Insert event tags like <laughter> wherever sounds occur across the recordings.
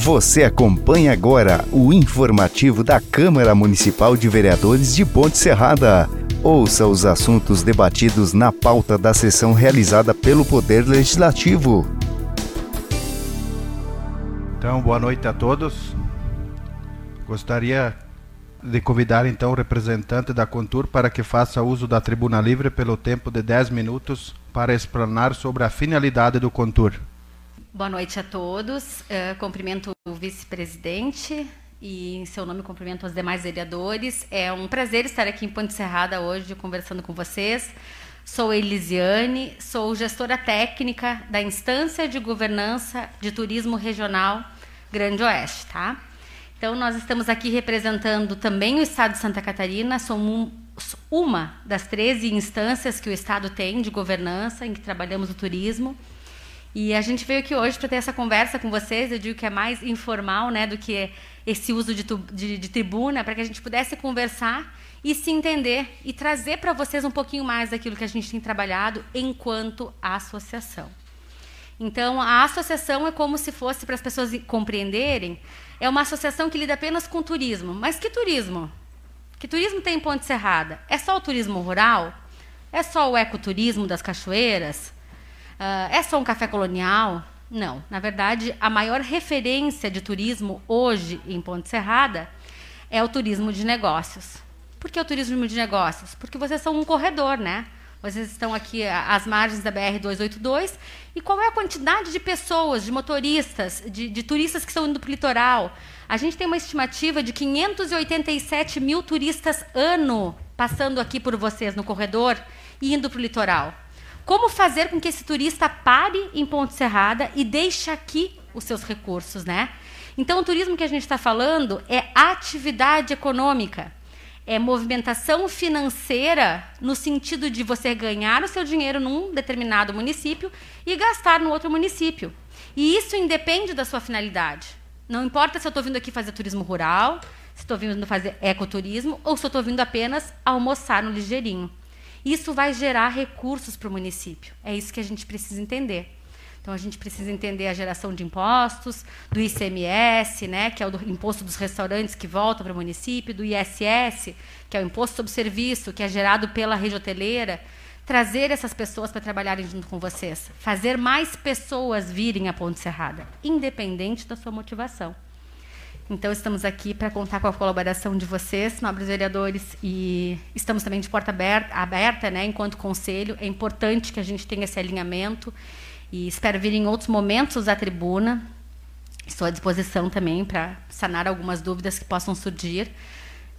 Você acompanha agora o informativo da Câmara Municipal de Vereadores de Ponte Serrada. Ouça os assuntos debatidos na pauta da sessão realizada pelo Poder Legislativo. Então, boa noite a todos. Gostaria de convidar então o representante da Contur para que faça uso da tribuna livre pelo tempo de 10 minutos para explanar sobre a finalidade do Contur. Boa noite a todos. Uh, cumprimento o vice-presidente e, em seu nome, cumprimento os demais vereadores. É um prazer estar aqui em Ponte Serrada hoje conversando com vocês. Sou Elisiane, sou gestora técnica da Instância de Governança de Turismo Regional Grande Oeste, tá? Então, nós estamos aqui representando também o Estado de Santa Catarina, somos uma das 13 instâncias que o Estado tem de governança em que trabalhamos o turismo. E a gente veio aqui hoje para ter essa conversa com vocês. Eu digo que é mais informal né, do que esse uso de, de, de tribuna, para que a gente pudesse conversar e se entender e trazer para vocês um pouquinho mais daquilo que a gente tem trabalhado enquanto associação. Então, a associação é como se fosse, para as pessoas compreenderem, é uma associação que lida apenas com turismo. Mas que turismo? Que turismo tem em Ponte Serrada? É só o turismo rural? É só o ecoturismo das cachoeiras? Uh, é só um café colonial? Não. Na verdade, a maior referência de turismo hoje em Ponte Serrada é o turismo de negócios. Por que o turismo de negócios? Porque vocês são um corredor, né? Vocês estão aqui às margens da BR-282. E qual é a quantidade de pessoas, de motoristas, de, de turistas que estão indo para o litoral? A gente tem uma estimativa de 587 mil turistas ano passando aqui por vocês no corredor e indo para o litoral. Como fazer com que esse turista pare em Ponte Serrada e deixe aqui os seus recursos, né? Então, o turismo que a gente está falando é atividade econômica, é movimentação financeira no sentido de você ganhar o seu dinheiro num determinado município e gastar no outro município. E isso independe da sua finalidade. Não importa se eu estou vindo aqui fazer turismo rural, se estou vindo fazer ecoturismo ou se estou vindo apenas almoçar no ligeirinho. Isso vai gerar recursos para o município. É isso que a gente precisa entender. Então a gente precisa entender a geração de impostos, do ICMS, né, que é o do imposto dos restaurantes que volta para o município, do ISS, que é o imposto sobre serviço, que é gerado pela rede hoteleira, trazer essas pessoas para trabalharem junto com vocês, fazer mais pessoas virem à Ponte Serrada, independente da sua motivação. Então, estamos aqui para contar com a colaboração de vocês, nobres vereadores, e estamos também de porta aberta, aberta né, enquanto conselho. É importante que a gente tenha esse alinhamento e espero vir em outros momentos à tribuna. Estou à disposição também para sanar algumas dúvidas que possam surgir.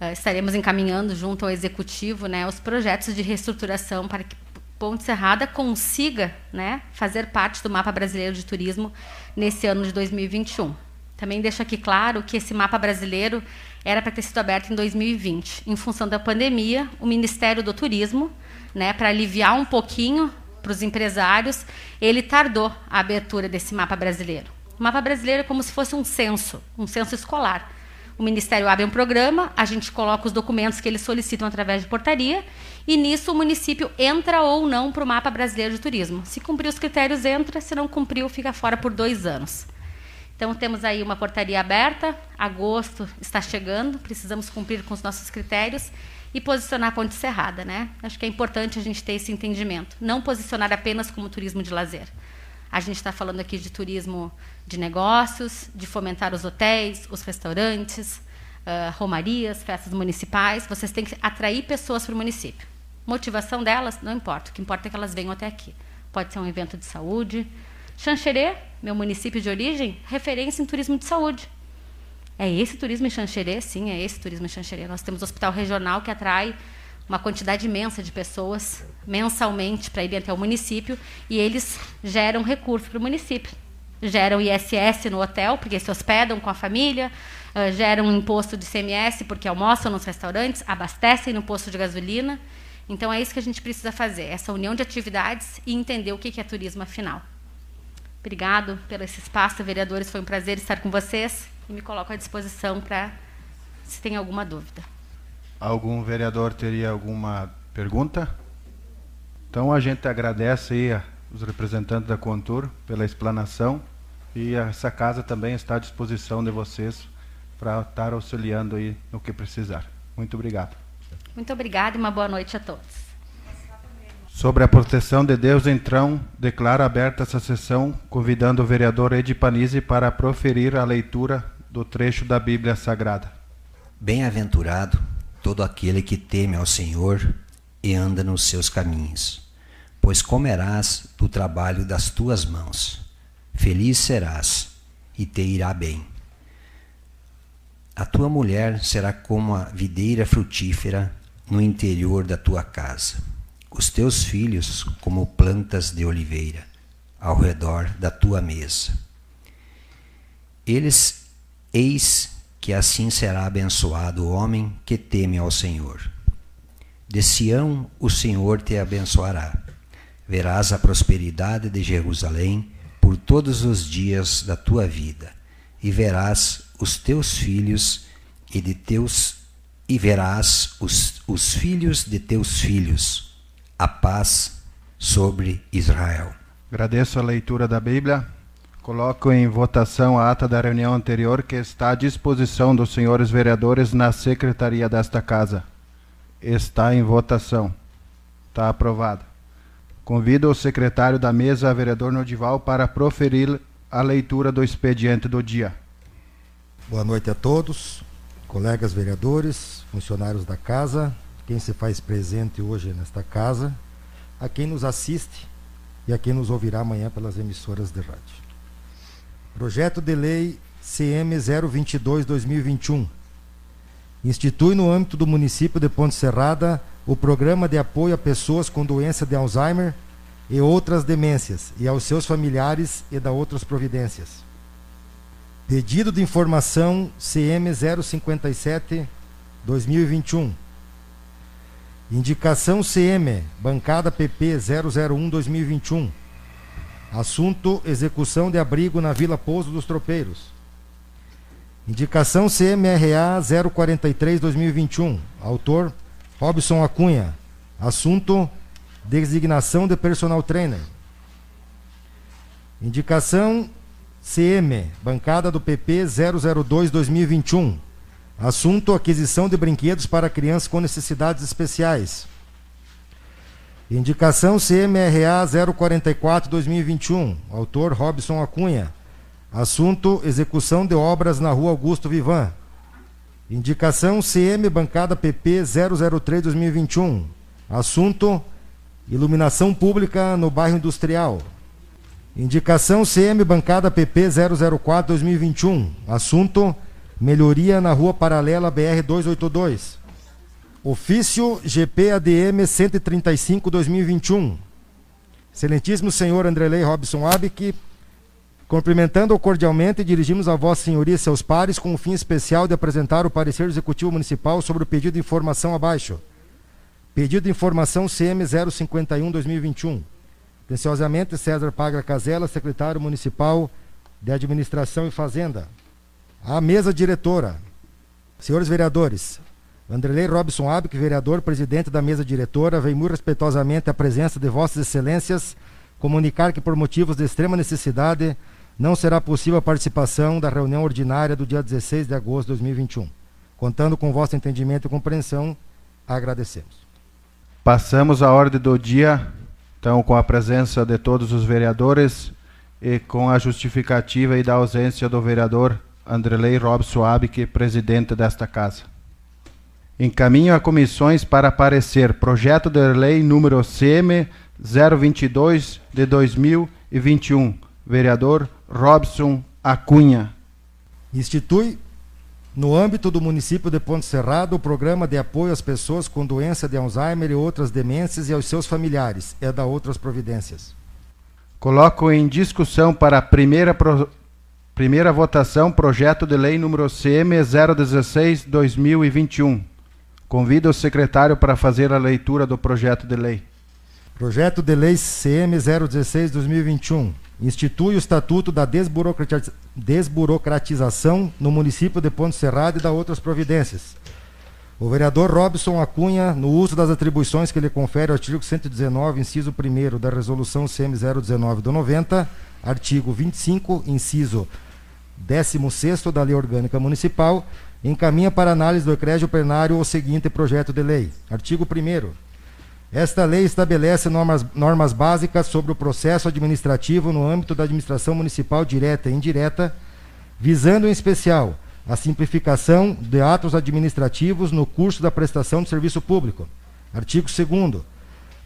Uh, estaremos encaminhando junto ao executivo né, os projetos de reestruturação para que Ponte Serrada consiga né, fazer parte do mapa brasileiro de turismo nesse ano de 2021. Também deixo aqui claro que esse mapa brasileiro era para ter sido aberto em 2020. Em função da pandemia, o Ministério do Turismo, né, para aliviar um pouquinho para os empresários, ele tardou a abertura desse mapa brasileiro. O mapa brasileiro é como se fosse um censo, um censo escolar. O Ministério abre um programa, a gente coloca os documentos que eles solicitam através de portaria, e nisso o município entra ou não para o mapa brasileiro de turismo. Se cumprir os critérios, entra, se não cumpriu, fica fora por dois anos. Então, temos aí uma portaria aberta, agosto está chegando, precisamos cumprir com os nossos critérios e posicionar a Ponte Serrada. Né? Acho que é importante a gente ter esse entendimento. Não posicionar apenas como turismo de lazer. A gente está falando aqui de turismo de negócios, de fomentar os hotéis, os restaurantes, uh, romarias, festas municipais. Vocês têm que atrair pessoas para o município. Motivação delas, não importa. O que importa é que elas venham até aqui. Pode ser um evento de saúde, Xanxerê, meu município de origem, referência em turismo de saúde. É esse turismo em Xanxerê? Sim, é esse turismo em Xanxerê. Nós temos o hospital regional que atrai uma quantidade imensa de pessoas mensalmente para irem até o município e eles geram recursos para o município. Geram ISS no hotel, porque se hospedam com a família, uh, geram um imposto de CMS, porque almoçam nos restaurantes, abastecem no posto de gasolina. Então, é isso que a gente precisa fazer, essa união de atividades e entender o que é turismo afinal. Obrigado pelo esse espaço, vereadores. Foi um prazer estar com vocês e me coloco à disposição para se tem alguma dúvida. Algum vereador teria alguma pergunta? Então a gente agradece aí os representantes da Contur pela explanação E essa casa também está à disposição de vocês para estar auxiliando aí no que precisar. Muito obrigado. Muito obrigada e uma boa noite a todos. Sobre a proteção de Deus, então, declaro aberta essa sessão, convidando o vereador Edi Panizzi para proferir a leitura do trecho da Bíblia Sagrada. Bem-aventurado todo aquele que teme ao Senhor e anda nos seus caminhos, pois comerás do trabalho das tuas mãos. Feliz serás e te irá bem. A tua mulher será como a videira frutífera no interior da tua casa os teus filhos como plantas de oliveira ao redor da tua mesa. Eles, eis que assim será abençoado o homem que teme ao Senhor. De Sião o Senhor te abençoará. Verás a prosperidade de Jerusalém por todos os dias da tua vida, e verás os teus filhos e de teus e verás os, os filhos de teus filhos a paz sobre Israel. Agradeço a leitura da Bíblia. Coloco em votação a ata da reunião anterior que está à disposição dos senhores vereadores na secretaria desta casa. Está em votação. Está aprovada. Convido o secretário da mesa, vereador Nodival, para proferir a leitura do expediente do dia. Boa noite a todos, colegas vereadores, funcionários da casa, quem se faz presente hoje nesta casa, a quem nos assiste e a quem nos ouvirá amanhã pelas emissoras de rádio. Projeto de Lei CM 022-2021 institui no âmbito do município de Ponte Serrada o Programa de Apoio a Pessoas com Doença de Alzheimer e outras demências e aos seus familiares e da outras providências. Pedido de informação CM 057-2021 Indicação CM, bancada PP 001-2021. Assunto: execução de abrigo na Vila Pouso dos Tropeiros. Indicação CMRA 043-2021. Autor: Robson Acunha. Assunto: designação de personal trainer. Indicação CM, bancada do PP 002-2021. Assunto: aquisição de brinquedos para crianças com necessidades especiais. Indicação CMRA 044-2021. Autor Robson Acunha. Assunto: execução de obras na Rua Augusto Vivan. Indicação CM Bancada PP 003-2021. Assunto: iluminação pública no bairro industrial. Indicação CM Bancada PP 004-2021. Assunto: Melhoria na rua paralela BR 282. Ofício GPADM 135-2021. Excelentíssimo senhor Andrelei Robson Abic, cumprimentando-o cordialmente, dirigimos a Vossa Senhoria e seus pares com o fim especial de apresentar o parecer executivo municipal sobre o pedido de informação abaixo. Pedido de informação CM 051-2021. Atenciosamente, César Pagra Casella, secretário municipal de Administração e Fazenda. A mesa diretora. Senhores vereadores, Vanderlei Robson Abic, vereador, presidente da mesa diretora, vem muito respeitosamente à presença de Vossas Excelências comunicar que, por motivos de extrema necessidade, não será possível a participação da reunião ordinária do dia 16 de agosto de 2021. Contando com vosso entendimento e compreensão, agradecemos. Passamos à ordem do dia, então, com a presença de todos os vereadores e com a justificativa e da ausência do vereador Andrelei Robson Abic, presidente desta casa. Encaminho a comissões para aparecer projeto de lei número CM 022 de 2021. Vereador Robson Acunha. Institui no âmbito do município de Ponte Serrado, o programa de apoio às pessoas com doença de Alzheimer e outras demências e aos seus familiares, é da outras providências. Coloco em discussão para a primeira pro Primeira votação, projeto de lei número CM 016-2021. Convido o secretário para fazer a leitura do projeto de lei. Projeto de lei CM 016-2021. Institui o Estatuto da Desburocratização no município de Ponte Serrado e da outras providências. O vereador Robson Acunha, no uso das atribuições que lhe confere o artigo 119, inciso 1 da Resolução CM 019 do 90, artigo 25, inciso 16 da Lei Orgânica Municipal, encaminha para análise do ecrégio plenário o seguinte projeto de lei. Artigo 1 Esta lei estabelece normas, normas básicas sobre o processo administrativo no âmbito da administração municipal direta e indireta, visando em especial a simplificação de atos administrativos no curso da prestação de serviço público. Artigo 2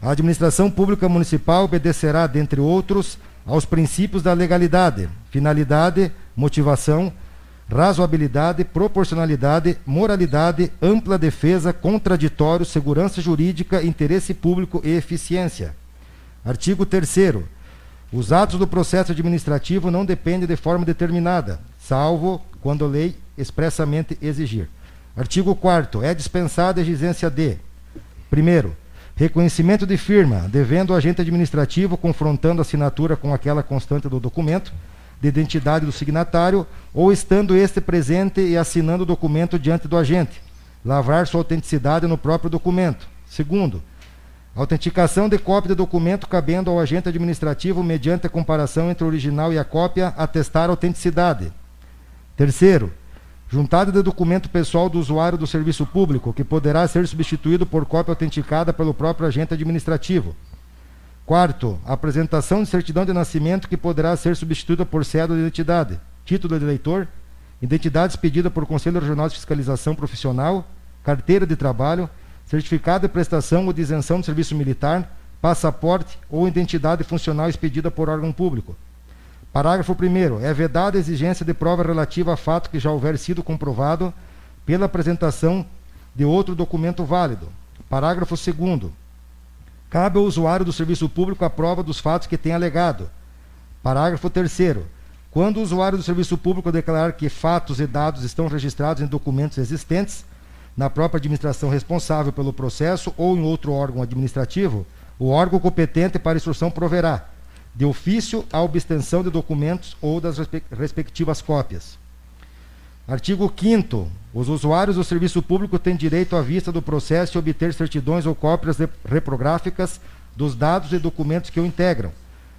A administração pública municipal obedecerá, dentre outros, aos princípios da legalidade, finalidade, motivação, razoabilidade, proporcionalidade, moralidade, ampla defesa, contraditório, segurança jurídica, interesse público e eficiência. Artigo 3 Os atos do processo administrativo não dependem de forma determinada, salvo quando a lei expressamente exigir. Artigo 4 É dispensada a exigência de: primeiro, reconhecimento de firma, devendo o agente administrativo confrontando a assinatura com aquela constante do documento de identidade do signatário, ou estando este presente e assinando o documento diante do agente, lavrar sua autenticidade no próprio documento. Segundo, autenticação de cópia de documento cabendo ao agente administrativo, mediante a comparação entre o original e a cópia, atestar a autenticidade. Terceiro, juntada de documento pessoal do usuário do serviço público, que poderá ser substituído por cópia autenticada pelo próprio agente administrativo. Quarto, apresentação de certidão de nascimento que poderá ser substituída por cédula de identidade, título de eleitor, identidade expedida por Conselho Regional de Fiscalização Profissional, carteira de trabalho, certificado de prestação ou de isenção de serviço militar, passaporte ou identidade funcional expedida por órgão público. Parágrafo 1 É vedada a exigência de prova relativa a fato que já houver sido comprovado pela apresentação de outro documento válido. Parágrafo 2 Cabe ao usuário do serviço público a prova dos fatos que tem alegado. Parágrafo 3 Quando o usuário do serviço público declarar que fatos e dados estão registrados em documentos existentes, na própria administração responsável pelo processo ou em outro órgão administrativo, o órgão competente para instrução proverá, de ofício, a obtenção de documentos ou das respectivas cópias. Artigo 5 Os usuários do serviço público têm direito à vista do processo e obter certidões ou cópias reprográficas dos dados e documentos que o integram,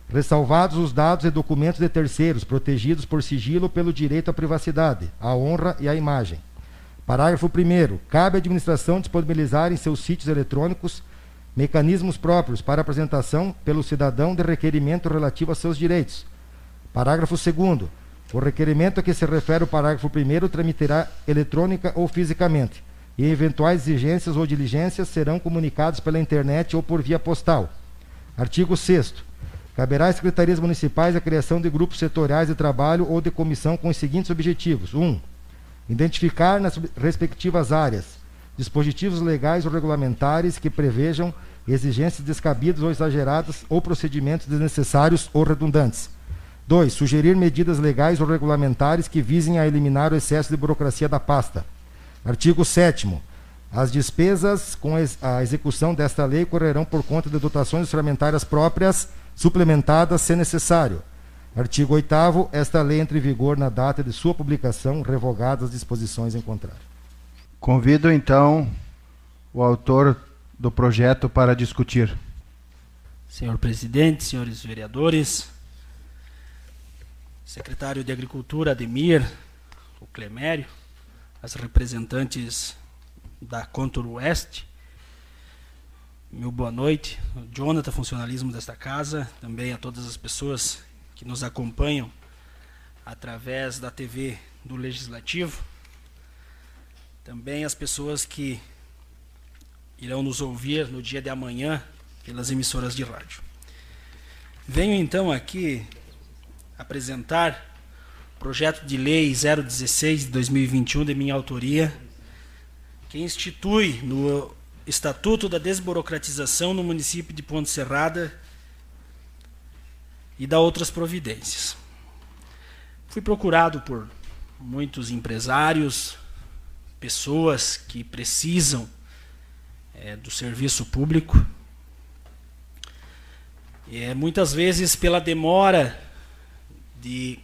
ressalvados os dados e documentos de terceiros, protegidos por sigilo pelo direito à privacidade, à honra e à imagem. Parágrafo 1 Cabe à administração disponibilizar em seus sítios eletrônicos mecanismos próprios para apresentação pelo cidadão de requerimento relativo a seus direitos. Parágrafo 2 o requerimento a que se refere o parágrafo 1 tramitará eletrônica ou fisicamente, e eventuais exigências ou diligências serão comunicados pela internet ou por via postal. Artigo 6 Caberá às secretarias municipais a criação de grupos setoriais de trabalho ou de comissão com os seguintes objetivos: 1. Um, identificar nas respectivas áreas dispositivos legais ou regulamentares que prevejam exigências descabidas ou exageradas ou procedimentos desnecessários ou redundantes. 2. Sugerir medidas legais ou regulamentares que visem a eliminar o excesso de burocracia da pasta. Artigo 7. As despesas com a execução desta lei correrão por conta de dotações orçamentárias próprias, suplementadas, se necessário. Artigo 8. Esta lei entra em vigor na data de sua publicação, revogadas as disposições em contrário. Convido então o autor do projeto para discutir. Senhor presidente, senhores vereadores, secretário de Agricultura Ademir, o Clemério, as representantes da Contour Oeste, meu boa noite, o Jonathan, funcionalismo desta casa, também a todas as pessoas que nos acompanham através da TV do Legislativo, também as pessoas que irão nos ouvir no dia de amanhã pelas emissoras de rádio. Venho então aqui apresentar o projeto de lei 016 de 2021 de minha autoria, que institui no Estatuto da Desburocratização no município de Ponte Serrada e dá outras providências. Fui procurado por muitos empresários, pessoas que precisam é, do serviço público. E é, muitas vezes pela demora de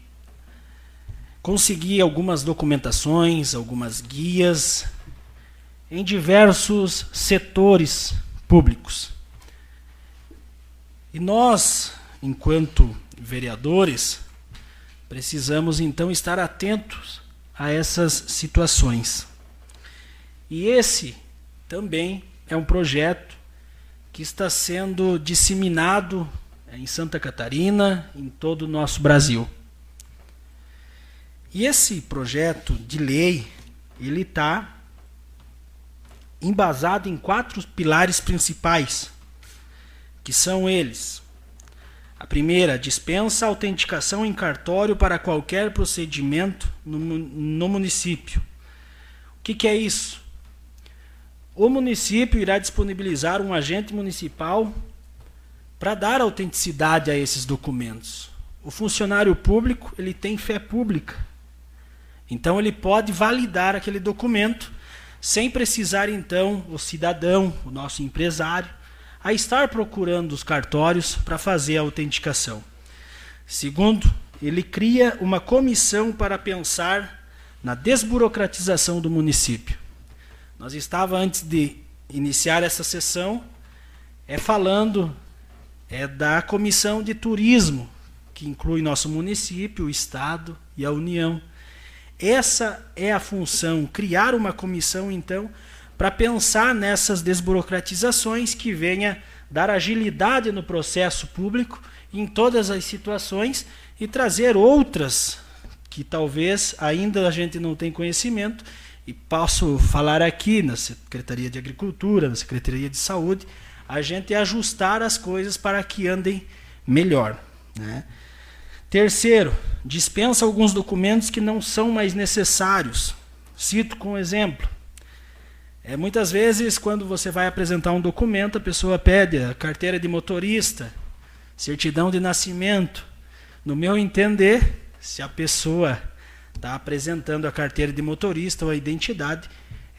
conseguir algumas documentações, algumas guias em diversos setores públicos. E nós, enquanto vereadores, precisamos então estar atentos a essas situações. E esse também é um projeto que está sendo disseminado em Santa Catarina, em todo o nosso Brasil. E esse projeto de lei, ele está embasado em quatro pilares principais, que são eles. A primeira, dispensa autenticação em cartório para qualquer procedimento no, no município. O que, que é isso? O município irá disponibilizar um agente municipal para dar autenticidade a esses documentos. O funcionário público ele tem fé pública, então ele pode validar aquele documento sem precisar então o cidadão, o nosso empresário, a estar procurando os cartórios para fazer a autenticação. Segundo, ele cria uma comissão para pensar na desburocratização do município. Nós estava antes de iniciar essa sessão é falando é da comissão de turismo que inclui nosso município, o estado e a União. Essa é a função, criar uma comissão, então, para pensar nessas desburocratizações que venha dar agilidade no processo público em todas as situações e trazer outras que talvez ainda a gente não tem conhecimento e posso falar aqui na Secretaria de Agricultura, na Secretaria de Saúde, a gente ajustar as coisas para que andem melhor. Né? Terceiro, dispensa alguns documentos que não são mais necessários. Cito com exemplo. É, muitas vezes, quando você vai apresentar um documento, a pessoa pede a carteira de motorista, certidão de nascimento. No meu entender, se a pessoa está apresentando a carteira de motorista ou a identidade,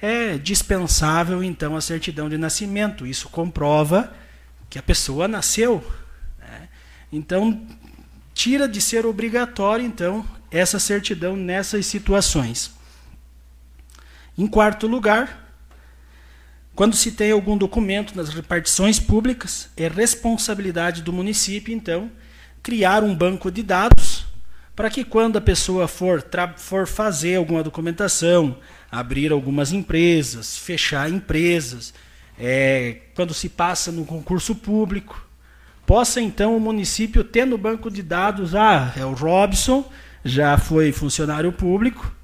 é dispensável então a certidão de nascimento. Isso comprova que a pessoa nasceu. Né? Então, tira de ser obrigatório, então, essa certidão nessas situações. Em quarto lugar, quando se tem algum documento nas repartições públicas, é responsabilidade do município, então, criar um banco de dados para que quando a pessoa for, for fazer alguma documentação, abrir algumas empresas, fechar empresas, é, quando se passa no concurso público, possa então o município ter no banco de dados, ah, é o Robson, já foi funcionário público,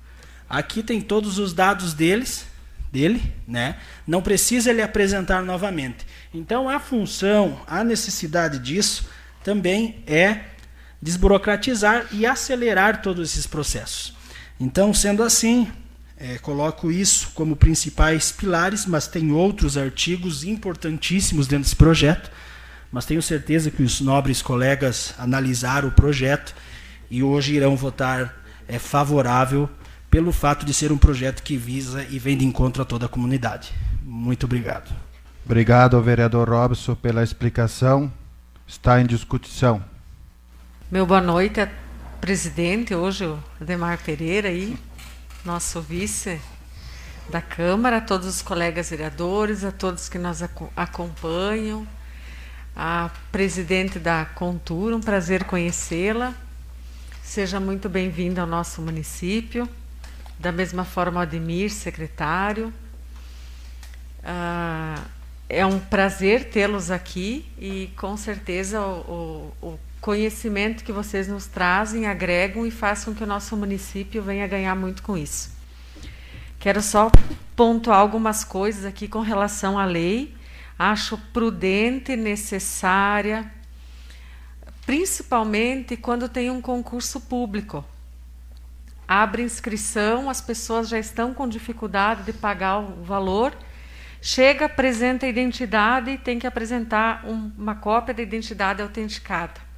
aqui tem todos os dados deles, dele, né? Não precisa ele apresentar novamente. Então a função, a necessidade disso também é desburocratizar e acelerar todos esses processos. Então, sendo assim, é, coloco isso como principais pilares, mas tem outros artigos importantíssimos dentro desse projeto mas tenho certeza que os nobres colegas analisaram o projeto e hoje irão votar é, favorável pelo fato de ser um projeto que visa e vem de encontro a toda a comunidade. Muito obrigado. Obrigado ao vereador Robson pela explicação. Está em discussão. Meu boa noite, presidente, hoje o Ademar Pereira aí, nosso vice da Câmara, a todos os colegas vereadores, a todos que nos acompanham, a presidente da Contura, um prazer conhecê-la. Seja muito bem-vinda ao nosso município. Da mesma forma, Ademir, secretário. Ah, é um prazer tê-los aqui e, com certeza, o, o, o conhecimento que vocês nos trazem agregam e façam que o nosso município venha ganhar muito com isso. Quero só pontuar algumas coisas aqui com relação à lei acho prudente, necessária, principalmente quando tem um concurso público. Abre inscrição, as pessoas já estão com dificuldade de pagar o valor, chega, apresenta a identidade e tem que apresentar um, uma cópia da identidade autenticada.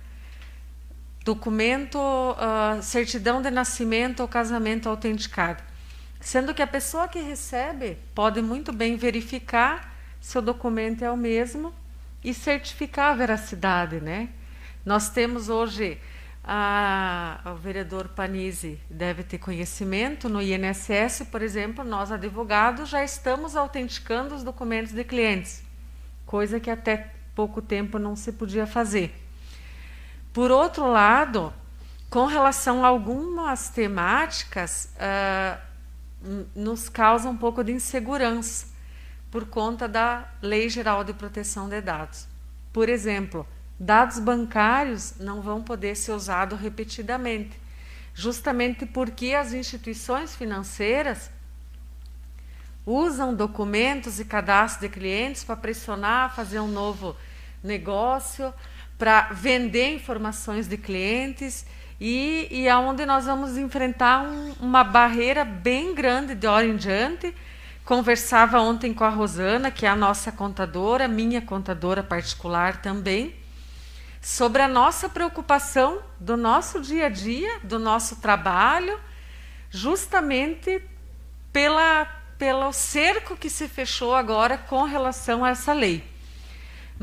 Documento, uh, certidão de nascimento ou casamento autenticado. Sendo que a pessoa que recebe pode muito bem verificar seu documento é o mesmo e certificar a veracidade, né? Nós temos hoje a, o vereador Panise deve ter conhecimento no INSS, por exemplo, nós advogados já estamos autenticando os documentos de clientes, coisa que até pouco tempo não se podia fazer. Por outro lado, com relação a algumas temáticas, uh, nos causa um pouco de insegurança por conta da Lei Geral de Proteção de Dados. Por exemplo, dados bancários não vão poder ser usados repetidamente, justamente porque as instituições financeiras usam documentos e cadastros de clientes para pressionar, fazer um novo negócio, para vender informações de clientes e, e aonde nós vamos enfrentar um, uma barreira bem grande de hora em diante. Conversava ontem com a Rosana, que é a nossa contadora, minha contadora particular também, sobre a nossa preocupação do nosso dia a dia, do nosso trabalho, justamente pela, pelo cerco que se fechou agora com relação a essa lei.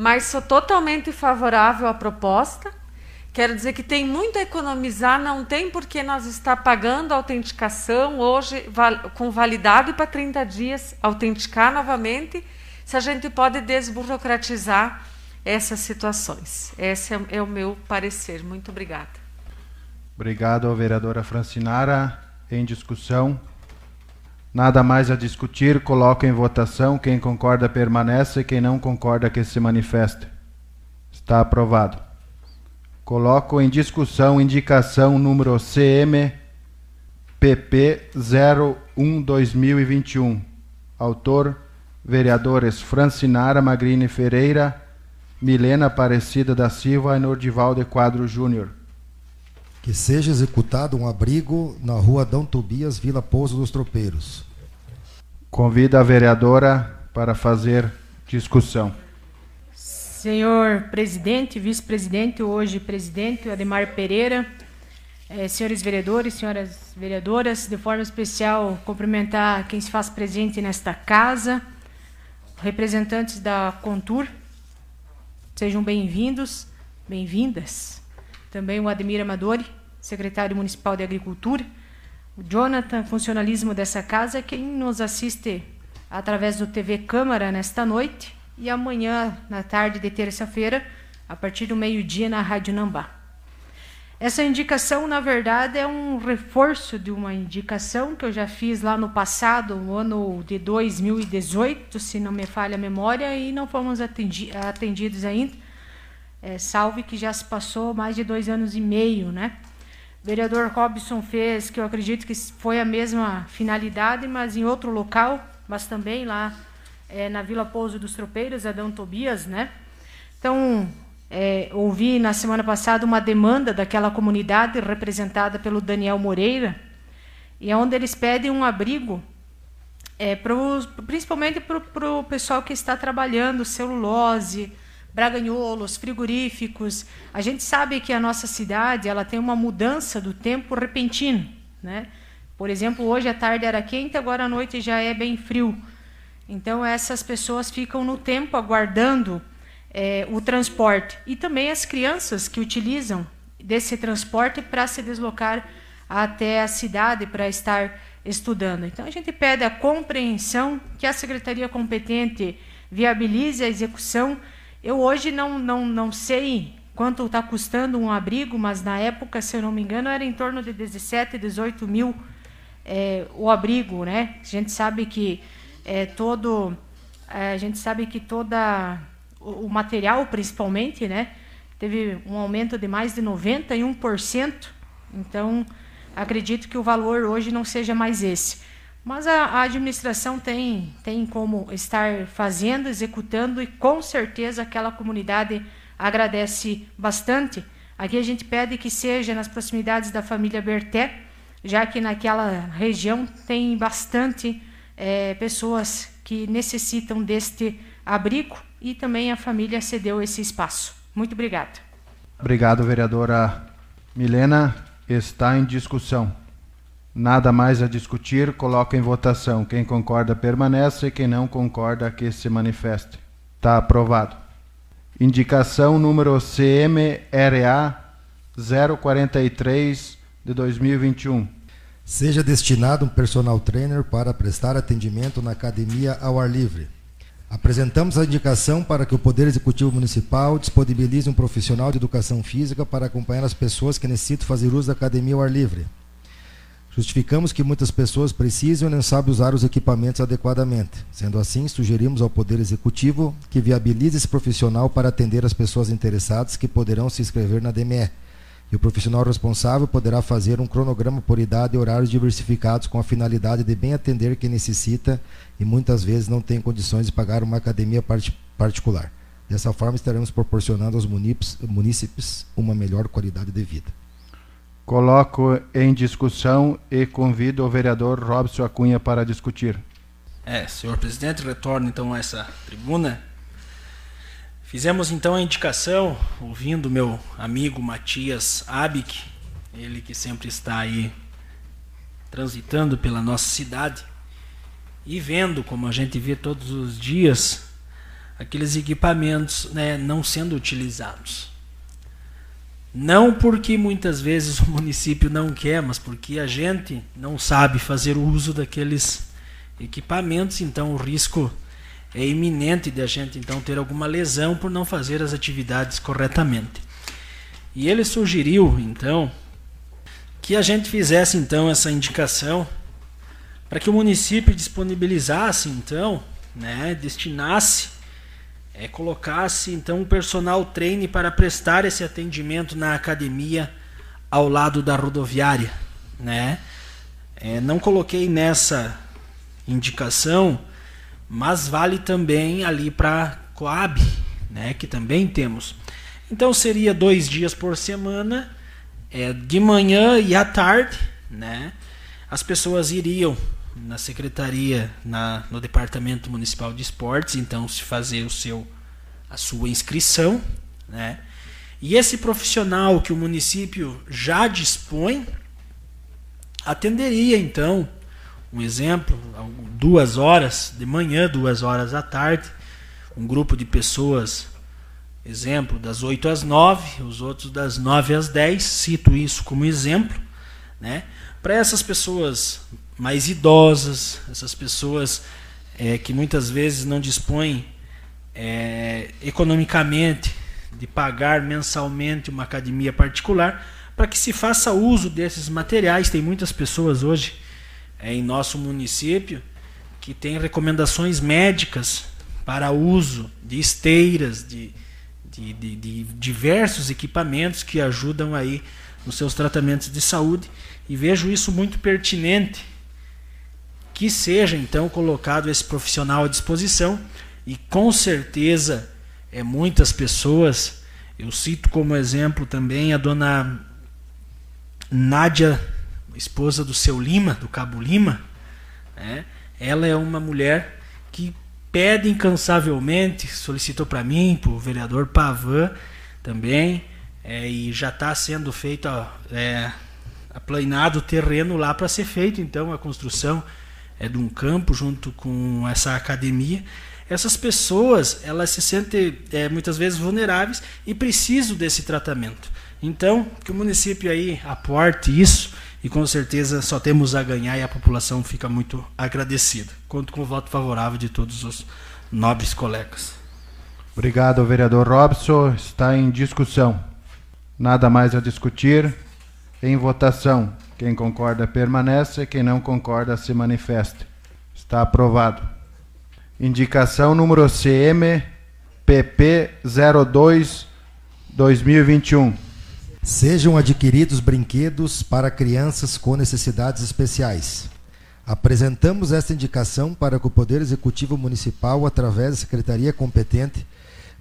Mas sou totalmente favorável à proposta. Quero dizer que tem muito a economizar, não tem por que nós estar pagando a autenticação hoje com validade para 30 dias, autenticar novamente, se a gente pode desburocratizar essas situações. Esse é, é o meu parecer. Muito obrigada. Obrigado, vereadora Francinara. Em discussão. Nada mais a discutir, coloco em votação. Quem concorda permanece, quem não concorda que se manifeste. Está aprovado. Coloco em discussão indicação número CMPP 01-2021. Autor, vereadores Francinara Magrini Ferreira, Milena Aparecida da Silva e Nordival de Quadro Júnior. Que seja executado um abrigo na rua Dom Tobias, Vila Pouso dos Tropeiros. Convido a vereadora para fazer discussão. Senhor presidente, vice-presidente, hoje presidente, Ademar Pereira, eh, senhores vereadores, senhoras vereadoras, de forma especial cumprimentar quem se faz presente nesta casa, representantes da Contur, sejam bem-vindos, bem-vindas. Também o Ademir Amadori, secretário municipal de Agricultura, o Jonathan, funcionalismo dessa casa, quem nos assiste através do TV Câmara nesta noite, e amanhã, na tarde de terça-feira, a partir do meio-dia, na Rádio Nambá. Essa indicação, na verdade, é um reforço de uma indicação que eu já fiz lá no passado, no ano de 2018, se não me falha a memória, e não fomos atendi atendidos ainda. É, salve que já se passou mais de dois anos e meio, né? O vereador Robson fez, que eu acredito que foi a mesma finalidade, mas em outro local, mas também lá é, na Vila Pouso dos Tropeiros, Adão Tobias, né? Então, é, ouvi na semana passada uma demanda daquela comunidade representada pelo Daniel Moreira, e é onde eles pedem um abrigo, é, pro, principalmente para o pessoal que está trabalhando celulose, braganholos, frigoríficos. A gente sabe que a nossa cidade ela tem uma mudança do tempo repentino, né? Por exemplo, hoje à tarde era quente, agora à noite já é bem frio. Então, essas pessoas ficam no tempo aguardando é, o transporte. E também as crianças que utilizam desse transporte para se deslocar até a cidade para estar estudando. Então, a gente pede a compreensão que a secretaria competente viabilize a execução. Eu hoje não, não, não sei quanto está custando um abrigo, mas na época, se eu não me engano, era em torno de 17, 18 mil é, o abrigo. Né? A gente sabe que é, todo é, a gente sabe que toda o, o, material principalmente né teve um aumento de mais de 91% então acredito que o valor hoje não seja mais esse mas a, a administração tem tem como estar fazendo executando e com certeza aquela comunidade agradece bastante aqui a gente pede que seja nas proximidades da família Berté já que naquela região tem bastante é, pessoas que necessitam deste abrigo e também a família cedeu esse espaço. Muito obrigada. Obrigado, vereadora Milena. Está em discussão. Nada mais a discutir, coloca em votação. Quem concorda permanece, quem não concorda que se manifeste. Está aprovado. Indicação número CMRA 043 de 2021 Seja destinado um personal trainer para prestar atendimento na academia ao ar livre. Apresentamos a indicação para que o Poder Executivo Municipal disponibilize um profissional de educação física para acompanhar as pessoas que necessitam fazer uso da academia ao ar livre. Justificamos que muitas pessoas precisam e não sabem usar os equipamentos adequadamente. Sendo assim, sugerimos ao Poder Executivo que viabilize esse profissional para atender as pessoas interessadas que poderão se inscrever na DME. E o profissional responsável poderá fazer um cronograma por idade e horários diversificados com a finalidade de bem atender quem necessita e muitas vezes não tem condições de pagar uma academia part particular. Dessa forma, estaremos proporcionando aos munícipes uma melhor qualidade de vida. Coloco em discussão e convido o vereador Robson Acunha para discutir. É, senhor presidente, retorno então a essa tribuna. Fizemos então a indicação, ouvindo meu amigo Matias Abic, ele que sempre está aí transitando pela nossa cidade e vendo, como a gente vê todos os dias, aqueles equipamentos né, não sendo utilizados. Não porque muitas vezes o município não quer, mas porque a gente não sabe fazer uso daqueles equipamentos, então o risco é iminente de a gente então ter alguma lesão por não fazer as atividades corretamente. E ele sugeriu então que a gente fizesse então essa indicação para que o município disponibilizasse então, né, destinasse é, colocasse então um personal treine para prestar esse atendimento na academia ao lado da rodoviária, né? É, não coloquei nessa indicação, mas vale também ali para Coab, né? Que também temos. Então seria dois dias por semana, é, de manhã e à tarde, né? As pessoas iriam na secretaria, na, no departamento municipal de esportes, então se fazer o seu a sua inscrição, né? E esse profissional que o município já dispõe atenderia então, um exemplo, duas horas de manhã, duas horas à tarde, um grupo de pessoas, exemplo, das 8 às 9, os outros das 9 às 10, cito isso como exemplo, né? Para essas pessoas mais idosas, essas pessoas é, que muitas vezes não dispõem é, economicamente de pagar mensalmente uma academia particular para que se faça uso desses materiais. Tem muitas pessoas hoje é, em nosso município que têm recomendações médicas para uso de esteiras, de, de, de, de diversos equipamentos que ajudam aí nos seus tratamentos de saúde e vejo isso muito pertinente que seja então colocado esse profissional à disposição e com certeza é muitas pessoas, eu cito como exemplo também a dona Nádia, esposa do seu Lima, do Cabo Lima, né? ela é uma mulher que pede incansavelmente, solicitou para mim, para o vereador Pavan também, é, e já está sendo feito, é, aplanado o terreno lá para ser feito então a construção é, de um campo junto com essa academia. Essas pessoas elas se sentem é, muitas vezes vulneráveis e precisam desse tratamento. Então, que o município aí aporte isso e com certeza só temos a ganhar e a população fica muito agradecida. Conto com o voto favorável de todos os nobres colegas. Obrigado, vereador Robson. Está em discussão. Nada mais a discutir. Em votação. Quem concorda permanece, quem não concorda se manifesta. Está aprovado. Indicação número CM PP 02 2021. Sejam adquiridos brinquedos para crianças com necessidades especiais. Apresentamos esta indicação para que o Poder Executivo Municipal, através da Secretaria competente,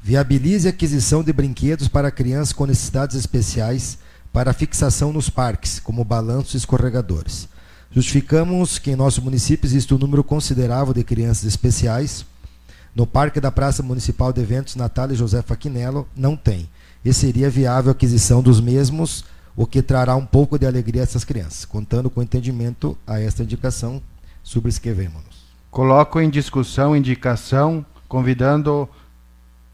viabilize a aquisição de brinquedos para crianças com necessidades especiais para fixação nos parques, como balanços e escorregadores. Justificamos que em nosso município existe um número considerável de crianças especiais. No Parque da Praça Municipal de Eventos Natália José Faquinello não tem. E seria viável a aquisição dos mesmos, o que trará um pouco de alegria a essas crianças. Contando com entendimento a esta indicação, subscrevemos-nos. Coloco em discussão indicação, convidando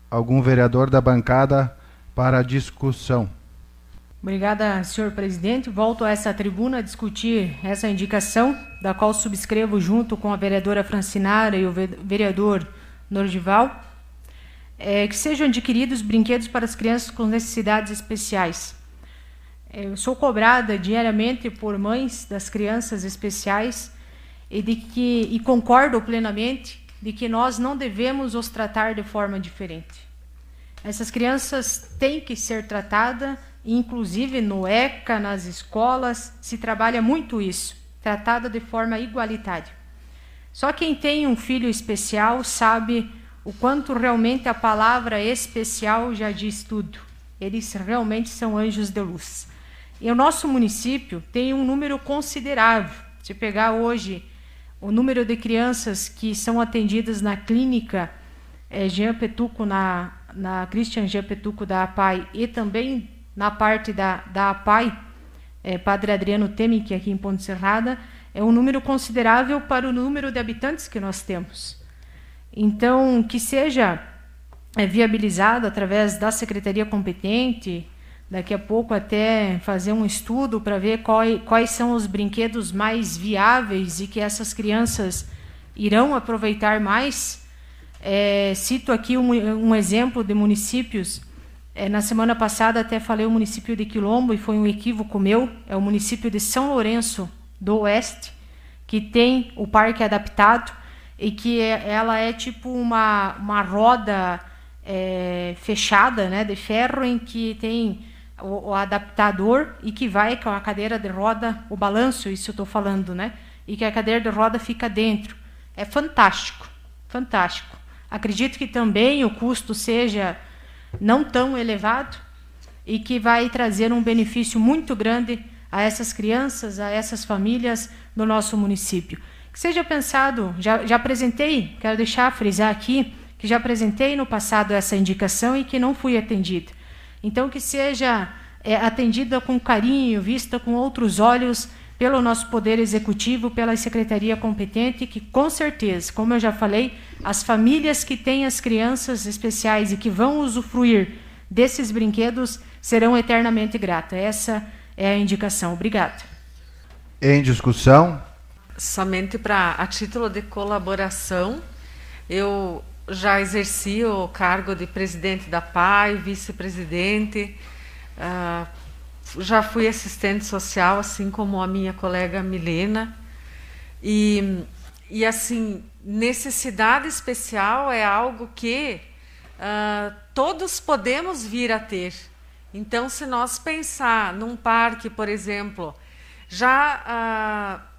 algum vereador da bancada para discussão. Obrigada, senhor presidente. Volto a essa tribuna a discutir essa indicação, da qual subscrevo junto com a vereadora Francinara e o vereador Nordival, é, que sejam adquiridos brinquedos para as crianças com necessidades especiais. É, eu sou cobrada diariamente por mães das crianças especiais e de que e concordo plenamente de que nós não devemos os tratar de forma diferente. Essas crianças têm que ser tratadas, inclusive no ECA, nas escolas, se trabalha muito isso, tratada de forma igualitária. Só quem tem um filho especial sabe o quanto realmente a palavra especial já diz tudo. Eles realmente são anjos de luz. E o nosso município tem um número considerável. Se pegar hoje o número de crianças que são atendidas na clínica é, Jean Petuco, na, na Christian Jean Petuco da APAI, e também na parte da, da APAI, é, Padre Adriano Temi, é aqui em Ponte Serrada, é um número considerável para o número de habitantes que nós temos. Então, que seja é, viabilizado através da secretaria competente, daqui a pouco até fazer um estudo para ver qual, quais são os brinquedos mais viáveis e que essas crianças irão aproveitar mais. É, cito aqui um, um, exemplo de municípios. É, na semana passada até falei o município de Quilombo e foi um equívoco meu. É o município de São Lourenço do Oeste, que tem o parque adaptado e que é, ela é tipo uma, uma roda é, fechada né, de ferro em que tem o, o, adaptador e que vai com a cadeira de roda, o balanço, isso eu estou falando, né? E que a cadeira de roda fica dentro. É fantástico, fantástico. Acredito que também o custo seja não tão elevado e que vai trazer um benefício muito grande a essas crianças, a essas famílias do nosso município que seja pensado, já, já apresentei, quero deixar frisar aqui, que já apresentei no passado essa indicação e que não fui atendida. Então, que seja é, atendida com carinho, vista com outros olhos pelo nosso Poder Executivo, pela Secretaria competente, que com certeza, como eu já falei, as famílias que têm as crianças especiais e que vão usufruir desses brinquedos serão eternamente gratas. Essa é a indicação. Obrigada. Em discussão, somente para a título de colaboração, eu já exerci o cargo de presidente da PAI, vice-presidente, uh, já fui assistente social, assim como a minha colega Milena. E, e assim, necessidade especial é algo que uh, todos podemos vir a ter. Então, se nós pensar num parque, por exemplo, já uh,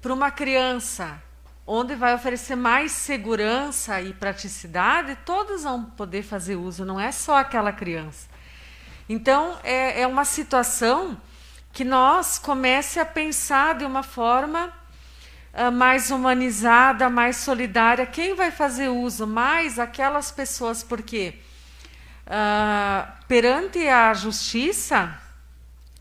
para uma criança onde vai oferecer mais segurança e praticidade, todos vão poder fazer uso, não é só aquela criança. Então, é, é uma situação que nós comece a pensar de uma forma uh, mais humanizada, mais solidária. Quem vai fazer uso? Mais aquelas pessoas, porque uh, perante a justiça,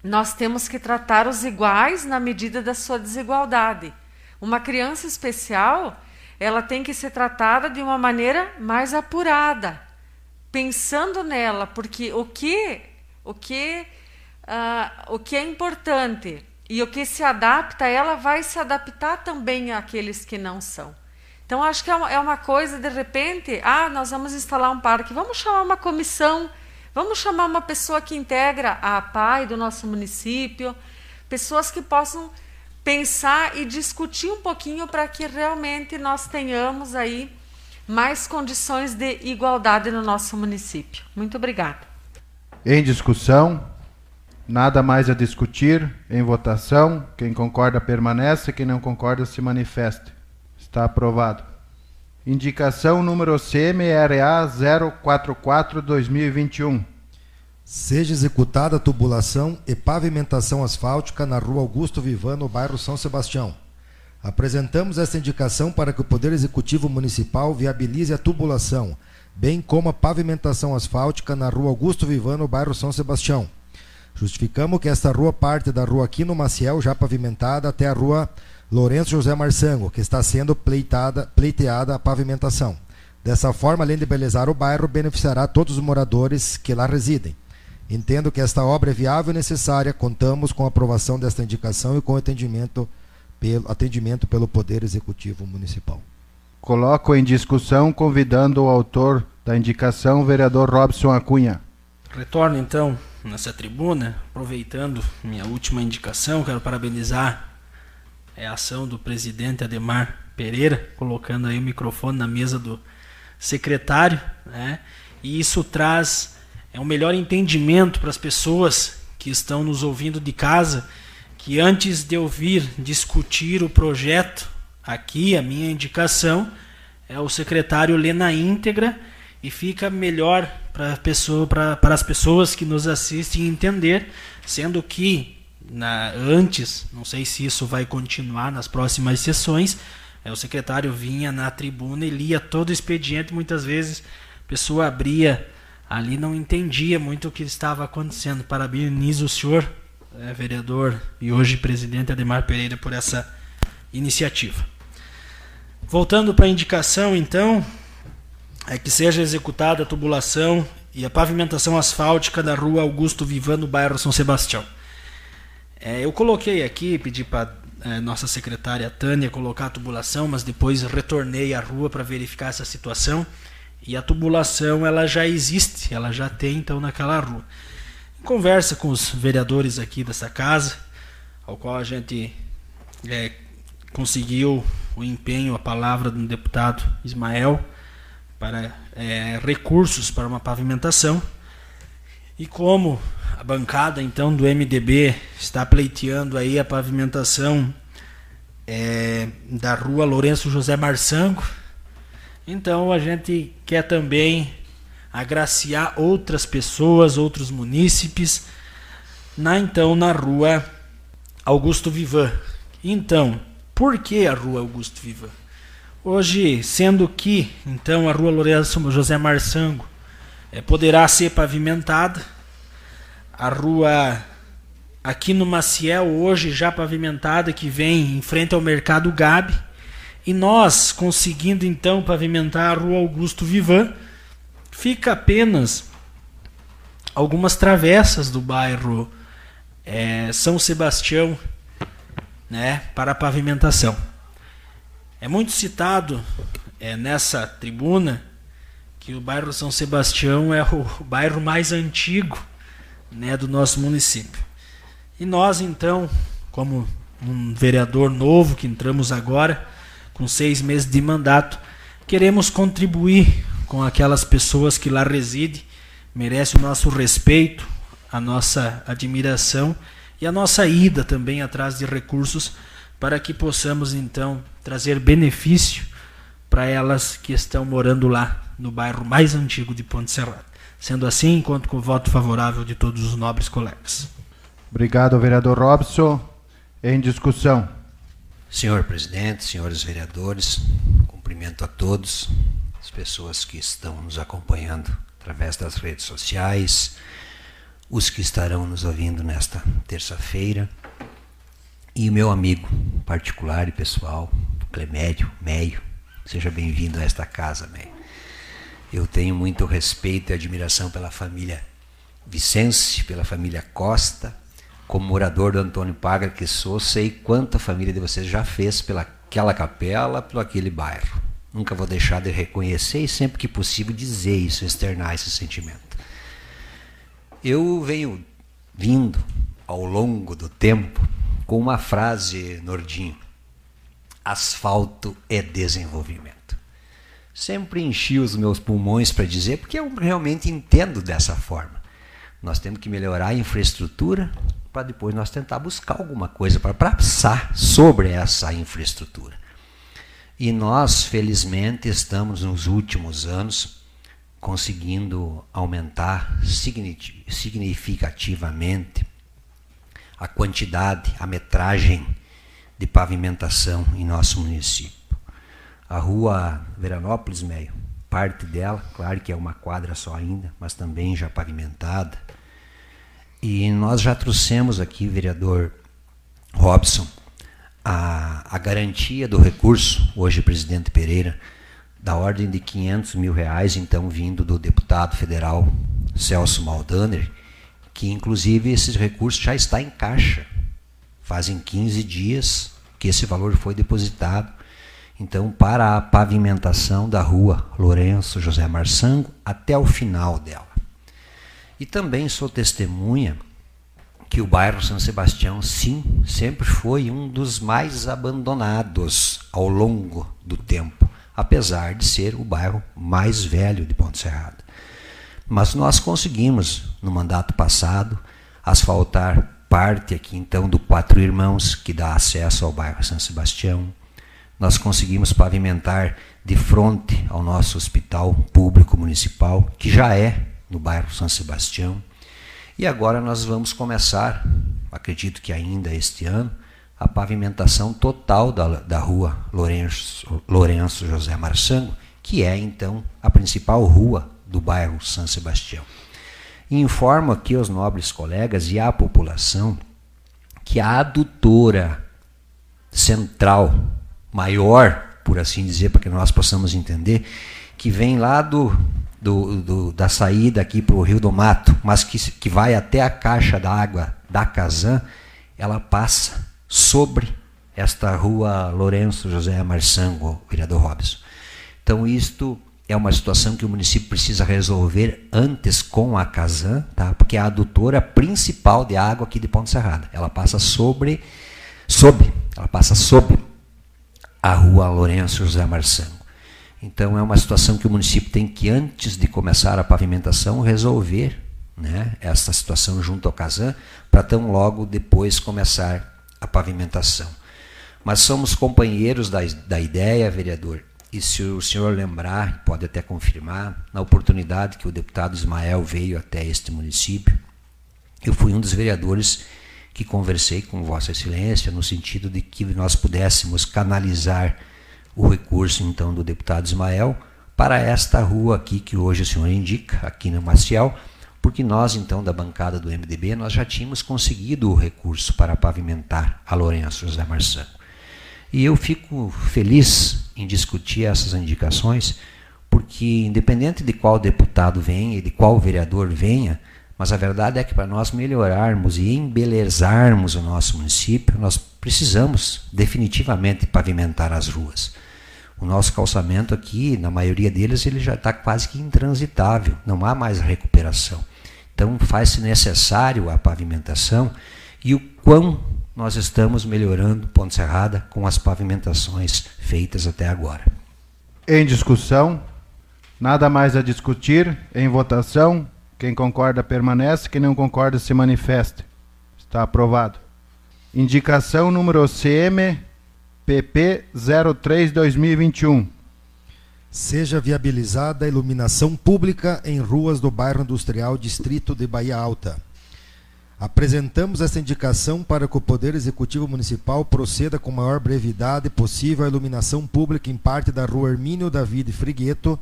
nós temos que tratar os iguais na medida da sua desigualdade. Uma criança especial, ela tem que ser tratada de uma maneira mais apurada, pensando nela, porque o que, o que, uh, o que é importante e o que se adapta, ela vai se adaptar também àqueles que não são. Então, acho que é uma, é uma coisa, de repente, ah, nós vamos instalar um parque, vamos chamar uma comissão Vamos chamar uma pessoa que integra a PAI do nosso município, pessoas que possam pensar e discutir um pouquinho para que realmente nós tenhamos aí mais condições de igualdade no nosso município. Muito obrigada. Em discussão, nada mais a discutir, em votação, quem concorda permanece, quem não concorda se manifeste. Está aprovado. Indicação número CMRA 044-2021. Seja executada a tubulação e pavimentação asfáltica na rua Augusto Vivan, no bairro São Sebastião. Apresentamos esta indicação para que o Poder Executivo Municipal viabilize a tubulação, bem como a pavimentação asfáltica na rua Augusto Vivan, no bairro São Sebastião. Justificamos que esta rua parte da rua Aquino Maciel, já pavimentada, até a rua Lourenço José Marçango, que está sendo pleitada, pleiteada a pavimentação. Dessa forma, além de belezar o bairro, beneficiará todos os moradores que lá residem. Entendo que esta obra é viável e necessária, contamos com a aprovação desta indicação e com o atendimento pelo, atendimento pelo Poder Executivo Municipal. Coloco em discussão, convidando o autor da indicação, o vereador Robson Acunha. Retorno então nessa tribuna, aproveitando minha última indicação, quero parabenizar a ação do presidente Ademar Pereira, colocando aí o microfone na mesa do secretário, né? E isso traz é um melhor entendimento para as pessoas que estão nos ouvindo de casa, que antes de ouvir discutir o projeto aqui, a minha indicação é o secretário ler na íntegra e fica melhor para pessoa, as pessoas que nos assistem entender, sendo que na, antes, não sei se isso vai continuar nas próximas sessões, é, o secretário vinha na tribuna e lia todo o expediente, muitas vezes a pessoa abria ali não entendia muito o que estava acontecendo. Parabenizo o senhor, é, vereador e hoje presidente Ademar Pereira, por essa iniciativa. Voltando para a indicação, então, é que seja executada a tubulação e a pavimentação asfáltica da rua Augusto Vivan, no bairro São Sebastião. É, eu coloquei aqui, pedi para é, nossa secretária Tânia colocar a tubulação, mas depois retornei à rua para verificar essa situação. E a tubulação ela já existe, ela já tem então naquela rua. Conversa com os vereadores aqui dessa casa, ao qual a gente é, conseguiu o empenho, a palavra do deputado Ismael para é, recursos para uma pavimentação. E como a bancada então do MDB está pleiteando aí a pavimentação é, da rua Lourenço José Marçango, então a gente quer também agraciar outras pessoas, outros munícipes, na então na rua Augusto Vivan. Então, por que a rua Augusto Vivan? Hoje, sendo que então a rua Lourenço José Marçango é, poderá ser pavimentada, a rua aqui no Maciel hoje já pavimentada que vem em frente ao mercado Gabi e nós, conseguindo então pavimentar a rua Augusto Vivan, fica apenas algumas travessas do bairro é, São Sebastião né, para a pavimentação. É muito citado é, nessa tribuna que o bairro São Sebastião é o <laughs> bairro mais antigo né, do nosso município. E nós, então, como um vereador novo que entramos agora, com seis meses de mandato, queremos contribuir com aquelas pessoas que lá residem, merece o nosso respeito, a nossa admiração e a nossa ida também atrás de recursos para que possamos então trazer benefício para elas que estão morando lá no bairro mais antigo de Ponte Serrada. Sendo assim, conto com o voto favorável de todos os nobres colegas. Obrigado, vereador Robson. Em discussão. Senhor presidente, senhores vereadores, cumprimento a todos, as pessoas que estão nos acompanhando através das redes sociais, os que estarão nos ouvindo nesta terça-feira, e o meu amigo particular e pessoal, Clemédio, Meio. Seja bem-vindo a esta casa, Meio. Eu tenho muito respeito e admiração pela família Vicente, pela família Costa, como morador do Antônio Pagra que sou, sei quanto a família de vocês já fez pelaquela capela, pelo aquele bairro. Nunca vou deixar de reconhecer e sempre que possível dizer isso, externar esse sentimento. Eu venho vindo ao longo do tempo com uma frase, Nordinho: asfalto é desenvolvimento. Sempre enchi os meus pulmões para dizer, porque eu realmente entendo dessa forma. Nós temos que melhorar a infraestrutura, para depois nós tentar buscar alguma coisa para passar sobre essa infraestrutura. E nós, felizmente, estamos nos últimos anos conseguindo aumentar significativamente a quantidade, a metragem de pavimentação em nosso município. A rua Veranópolis, meio, parte dela, claro que é uma quadra só ainda, mas também já pavimentada e nós já trouxemos aqui, vereador Robson, a, a garantia do recurso, hoje presidente Pereira, da ordem de 500 mil reais, então vindo do deputado federal Celso Maldaner, que inclusive esse recurso já está em caixa. Fazem 15 dias que esse valor foi depositado. então para a pavimentação da rua Lourenço José Marçango até o final dela. E também sou testemunha que o bairro São Sebastião, sim, sempre foi um dos mais abandonados ao longo do tempo, apesar de ser o bairro mais velho de Ponte Serrada. Mas nós conseguimos, no mandato passado, asfaltar parte aqui então do Quatro Irmãos, que dá acesso ao bairro São Sebastião. Nós conseguimos pavimentar de frente ao nosso hospital público municipal, que já é no bairro São Sebastião. E agora nós vamos começar, acredito que ainda este ano, a pavimentação total da, da rua Lourenço, Lourenço José Marçango, que é então a principal rua do bairro São Sebastião. Informo aqui aos nobres colegas e à população que a adutora central maior, por assim dizer, para que nós possamos entender, que vem lá do do, do, da saída aqui para o Rio do Mato, mas que, que vai até a caixa d'água da Casan, ela passa sobre esta rua Lourenço José Marçango, vereador Robson. Então, isto é uma situação que o município precisa resolver antes com a Casan, tá? porque é a adutora principal de água aqui de Ponte Serrada. Ela passa sobre, sobre, ela passa sobre a rua Lourenço José Marçango. Então é uma situação que o município tem que, antes de começar a pavimentação, resolver né, essa situação junto ao Casan, para tão logo depois começar a pavimentação. Mas somos companheiros da, da ideia, vereador, e se o senhor lembrar, pode até confirmar, na oportunidade que o deputado Ismael veio até este município, eu fui um dos vereadores que conversei com Vossa Excelência no sentido de que nós pudéssemos canalizar o recurso então do deputado Ismael para esta rua aqui que hoje o senhor indica, aqui no Maciel, porque nós então da bancada do MDB nós já tínhamos conseguido o recurso para pavimentar a Lourenço José Marçango. E eu fico feliz em discutir essas indicações, porque independente de qual deputado venha e de qual vereador venha, mas a verdade é que para nós melhorarmos e embelezarmos o nosso município, nós precisamos definitivamente pavimentar as ruas. O nosso calçamento aqui, na maioria deles, ele já está quase que intransitável, não há mais recuperação. Então faz-se necessário a pavimentação e o quão nós estamos melhorando Ponte Serrada com as pavimentações feitas até agora. Em discussão, nada mais a discutir, em votação, quem concorda permanece, quem não concorda se manifeste. Está aprovado. Indicação número CM PP 03-2021. Seja viabilizada a iluminação pública em ruas do bairro industrial Distrito de Bahia Alta. Apresentamos esta indicação para que o Poder Executivo Municipal proceda com maior brevidade possível a iluminação pública em parte da rua Hermínio David Frigueto,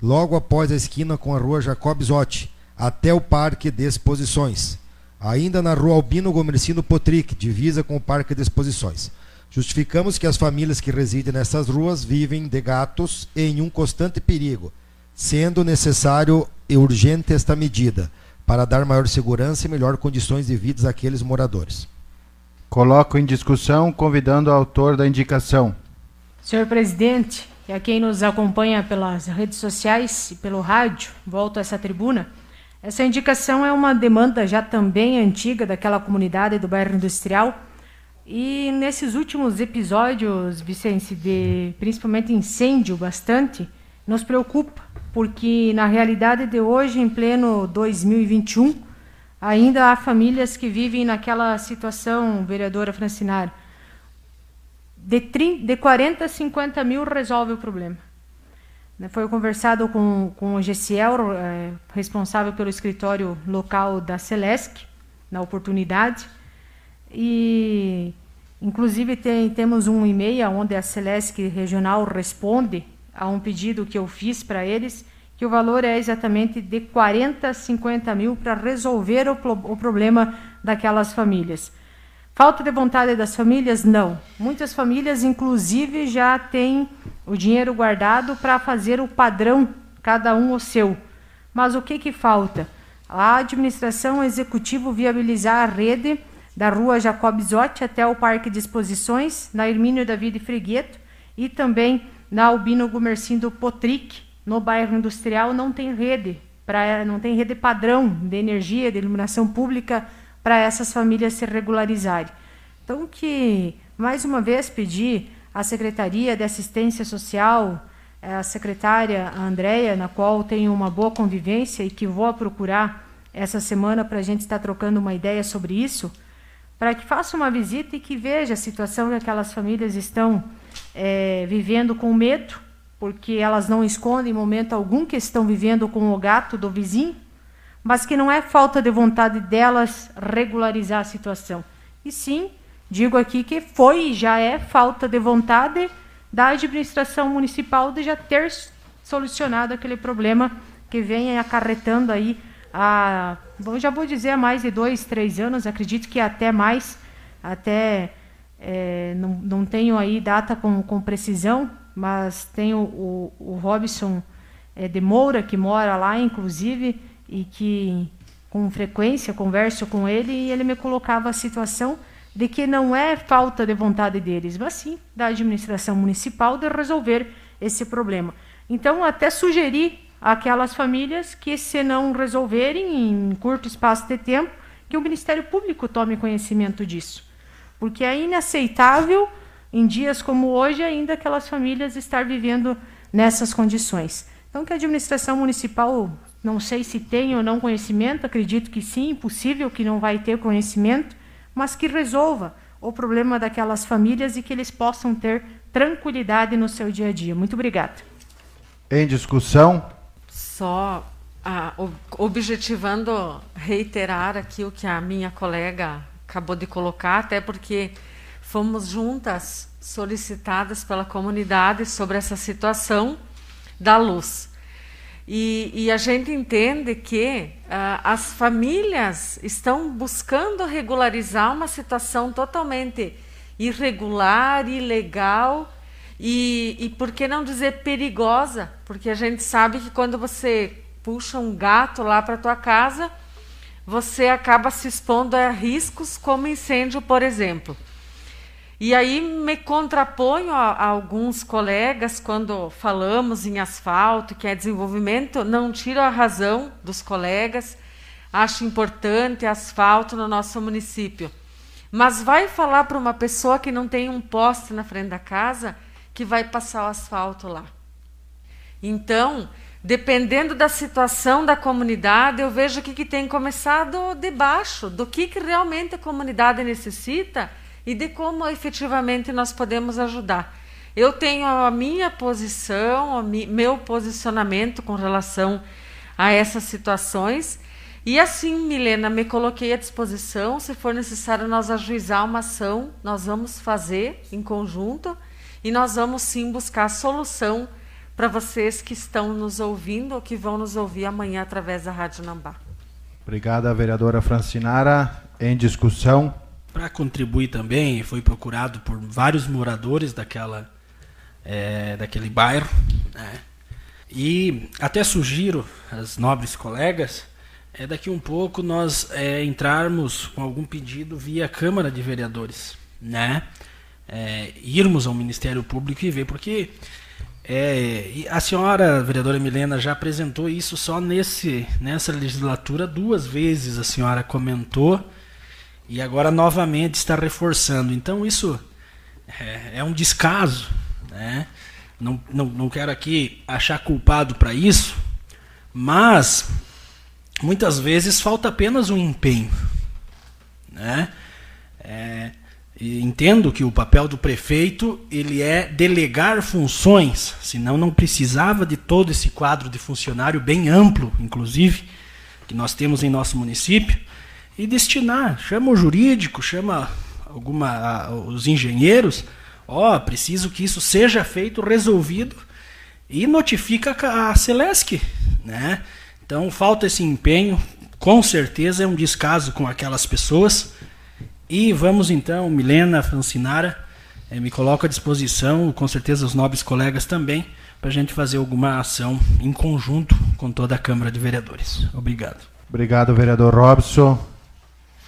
logo após a esquina com a rua Jacob Zotti, até o Parque de Exposições. Ainda na rua Albino Gomercino Potric, divisa com o Parque de Exposições. Justificamos que as famílias que residem nessas ruas vivem de gatos em um constante perigo, sendo necessário e urgente esta medida para dar maior segurança e melhor condições de vida àqueles moradores. Coloco em discussão, convidando o autor da indicação. Senhor presidente, e a quem nos acompanha pelas redes sociais e pelo rádio, volto a essa tribuna. Essa indicação é uma demanda já também antiga daquela comunidade do bairro industrial e nesses últimos episódios, Vicente, de principalmente incêndio bastante, nos preocupa, porque na realidade de hoje, em pleno 2021, ainda há famílias que vivem naquela situação, vereadora Francinário, de, 30, de 40 a 50 mil resolve o problema. Né, foi conversado com, com o GCL, é, responsável pelo escritório local da Celesc, na oportunidade, e, inclusive, tem, temos um e-mail onde a Celesc Regional responde a um pedido que eu fiz para eles, que o valor é exatamente de 40 a 50 mil para resolver o, o problema daquelas famílias. Falta de vontade das famílias? Não. Muitas famílias, inclusive, já têm o dinheiro guardado para fazer o padrão, cada um o seu. Mas o que, que falta? A administração executiva viabilizar a rede da rua Jacob Zotti até o Parque de Exposições, na Hermínio David Frigueto, e também na Albino Gumercindo Potric, no bairro industrial, não tem rede, pra, não tem rede padrão de energia, de iluminação pública para essas famílias se regularizarem. Então, que, mais uma vez, pedir à Secretaria de Assistência Social, eh, a secretária Andréia, na qual tenho uma boa convivência e que vou procurar essa semana para a gente estar trocando uma ideia sobre isso, para que faça uma visita e que veja a situação que aquelas famílias estão é, vivendo com medo, porque elas não escondem em momento algum que estão vivendo com o gato do vizinho, mas que não é falta de vontade delas regularizar a situação. E sim, digo aqui que foi e já é falta de vontade da administração municipal de já ter solucionado aquele problema que vem acarretando aí há, já vou dizer, há mais de dois, três anos, acredito que até mais, até é, não, não tenho aí data com, com precisão, mas tenho o, o Robson é, de Moura, que mora lá, inclusive, e que com frequência converso com ele, e ele me colocava a situação de que não é falta de vontade deles, mas sim da administração municipal de resolver esse problema. Então, até sugeri aquelas famílias que, se não resolverem em curto espaço de tempo, que o Ministério Público tome conhecimento disso. Porque é inaceitável, em dias como hoje, ainda aquelas famílias estar vivendo nessas condições. Então, que a administração municipal, não sei se tem ou não conhecimento, acredito que sim, impossível que não vai ter conhecimento, mas que resolva o problema daquelas famílias e que eles possam ter tranquilidade no seu dia a dia. Muito obrigada. Em discussão, só ah, objetivando reiterar aqui o que a minha colega acabou de colocar, até porque fomos juntas solicitadas pela comunidade sobre essa situação da luz. E, e a gente entende que ah, as famílias estão buscando regularizar uma situação totalmente irregular, ilegal e, e por que não dizer perigosa? Porque a gente sabe que quando você puxa um gato lá para tua casa, você acaba se expondo a riscos como incêndio, por exemplo. E aí me contraponho a, a, alguns colegas quando falamos em asfalto, que é desenvolvimento, não tiro a razão dos colegas, acho importante asfalto no nosso município. Mas vai falar para uma pessoa que não tem um poste na frente da casa que vai passar o asfalto lá. Então, dependendo da situação da comunidade, eu vejo que, que tem começado de baixo, do que, que realmente a comunidade necessita e de como efetivamente nós podemos ajudar. Eu tenho a minha posição, o meu posicionamento com relação a essas situações. E assim, Milena, me coloquei à disposição. Se for necessário nós ajuizar uma ação, nós vamos fazer em conjunto e nós vamos sim buscar solução para vocês que estão nos ouvindo ou que vão nos ouvir amanhã através da Rádio Nambá. Obrigada, vereadora Francinara. Em discussão. Para contribuir também, foi procurado por vários moradores daquela, é, daquele bairro. Né? E até sugiro às nobres colegas é daqui um pouco nós é, entrarmos com algum pedido via Câmara de Vereadores, né? É, irmos ao Ministério Público e ver, porque é, a senhora vereadora Milena já apresentou isso só nesse, nessa legislatura duas vezes a senhora comentou e agora novamente está reforçando. Então isso é, é um descaso, né? Não, não, não quero aqui achar culpado para isso, mas muitas vezes falta apenas um empenho, né? É, entendo que o papel do prefeito ele é delegar funções, senão não precisava de todo esse quadro de funcionário bem amplo, inclusive, que nós temos em nosso município, e destinar, chama o jurídico, chama alguma os engenheiros, ó, oh, preciso que isso seja feito, resolvido e notifica a Celesc, né? Então falta esse empenho, com certeza é um descaso com aquelas pessoas e vamos então, Milena, Francinara, eh, me coloco à disposição, com certeza os nobres colegas também, para a gente fazer alguma ação em conjunto com toda a Câmara de Vereadores. Obrigado. Obrigado, vereador Robson.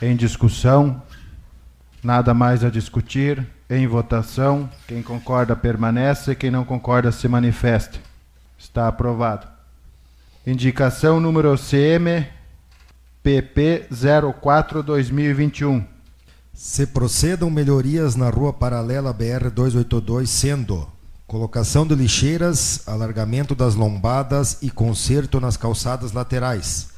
Em discussão, nada mais a discutir. Em votação, quem concorda permanece, quem não concorda se manifeste. Está aprovado. Indicação número CM PP 04-2021. Se procedam melhorias na rua paralela BR 282, sendo colocação de lixeiras, alargamento das lombadas e conserto nas calçadas laterais.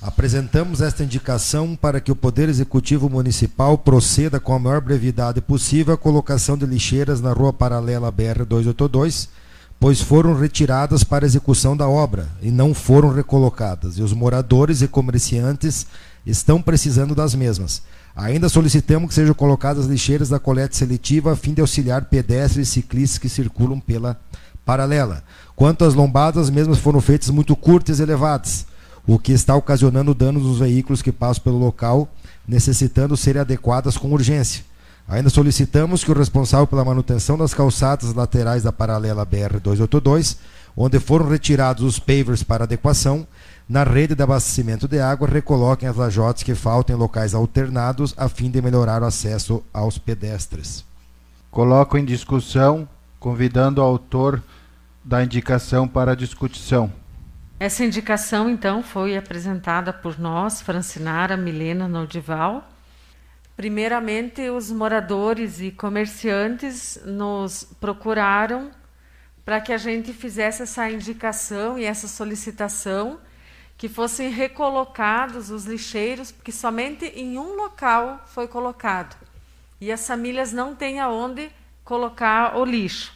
Apresentamos esta indicação para que o Poder Executivo Municipal proceda com a maior brevidade possível a colocação de lixeiras na rua paralela BR 282 pois foram retiradas para execução da obra e não foram recolocadas, e os moradores e comerciantes estão precisando das mesmas. Ainda solicitamos que sejam colocadas lixeiras da coleta seletiva a fim de auxiliar pedestres e ciclistas que circulam pela paralela. Quanto às lombadas, as mesmas foram feitas muito curtas e elevadas, o que está ocasionando danos nos veículos que passam pelo local, necessitando serem adequadas com urgência. Ainda solicitamos que o responsável pela manutenção das calçadas laterais da paralela BR-282, onde foram retirados os pavers para adequação, na rede de abastecimento de água, recoloquem as lajotas que faltam em locais alternados, a fim de melhorar o acesso aos pedestres. Coloco em discussão, convidando o autor da indicação para discussão. Essa indicação, então, foi apresentada por nós, Francinara Milena Nodival, Primeiramente, os moradores e comerciantes nos procuraram para que a gente fizesse essa indicação e essa solicitação que fossem recolocados os lixeiros, porque somente em um local foi colocado. E as famílias não têm aonde colocar o lixo.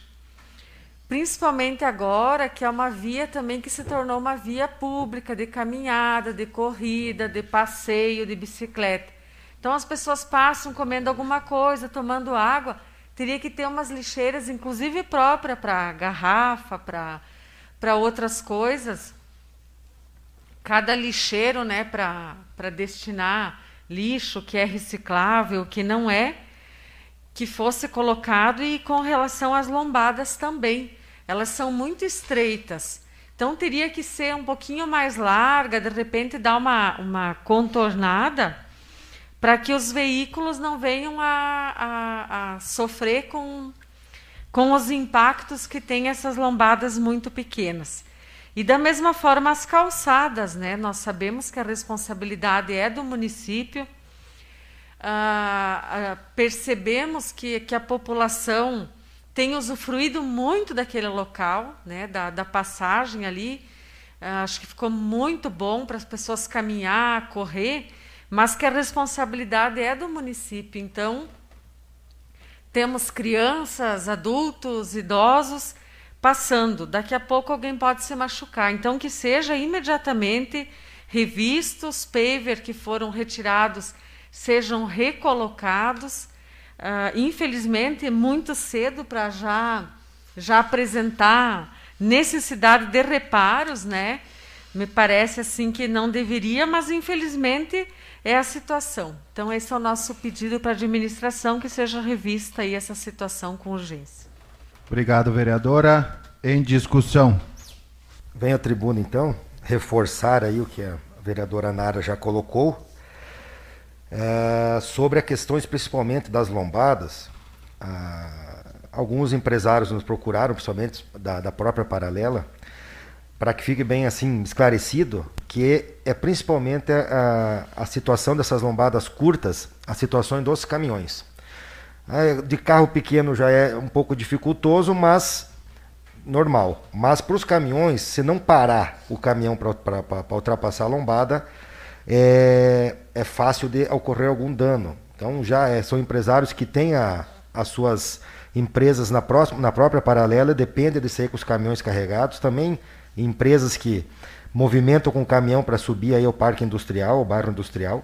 Principalmente agora, que é uma via também que se tornou uma via pública de caminhada, de corrida, de passeio, de bicicleta. Então as pessoas passam comendo alguma coisa, tomando água, teria que ter umas lixeiras, inclusive própria para garrafa, para outras coisas. Cada lixeiro, né, para destinar lixo que é reciclável, que não é, que fosse colocado e com relação às lombadas também. Elas são muito estreitas. Então teria que ser um pouquinho mais larga, de repente dar uma, uma contornada para que os veículos não venham a, a, a, sofrer com, com os impactos que tem essas lombadas muito pequenas. E da mesma forma as calçadas, né? Nós sabemos que a responsabilidade é do município. Ah, ah, percebemos que, que a população tem usufruído muito daquele local, né? Da, da passagem ali. Ah, acho que ficou muito bom para as pessoas caminhar, correr mas que a responsabilidade é do município. Então, temos crianças, adultos, idosos passando. Daqui a pouco alguém pode se machucar. Então, que seja imediatamente revistos, paver que foram retirados sejam recolocados. Uh, infelizmente, muito cedo para já, já apresentar necessidade de reparos, né? Me parece assim que não deveria, mas infelizmente é a situação. Então, esse é o nosso pedido para a administração, que seja revista aí essa situação com urgência. Obrigado, vereadora. Em discussão. Vem a tribuna, então, reforçar aí o que a vereadora Nara já colocou, é, sobre as questões principalmente das lombadas. Ah, alguns empresários nos procuraram, principalmente da, da própria Paralela, para que fique bem assim esclarecido que é principalmente a, a situação dessas lombadas curtas, as situações dos caminhões. De carro pequeno já é um pouco dificultoso, mas normal. Mas para os caminhões, se não parar o caminhão para ultrapassar a lombada, é, é fácil de ocorrer algum dano. Então já é, são empresários que têm a, as suas empresas na, próxima, na própria paralela, depende de ser com os caminhões carregados. Também empresas que movimentam com caminhão para subir aí ao parque industrial, o bairro industrial.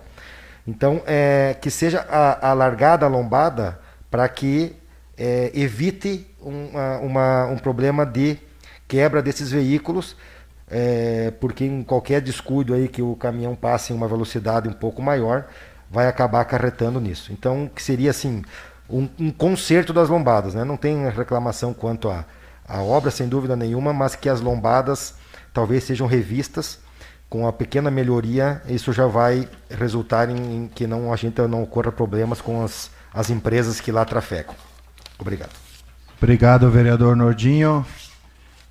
Então, é, que seja alargada a lombada para que é, evite uma, uma, um problema de quebra desses veículos, é, porque em qualquer descuido aí que o caminhão passe em uma velocidade um pouco maior, vai acabar acarretando nisso. Então, que seria assim, um, um conserto das lombadas, né? Não tem reclamação quanto à a, a obra, sem dúvida nenhuma, mas que as lombadas talvez sejam revistas com uma pequena melhoria, isso já vai resultar em, em que não a gente não ocorra problemas com as, as empresas que lá trafegam. Obrigado. Obrigado, vereador Nordinho.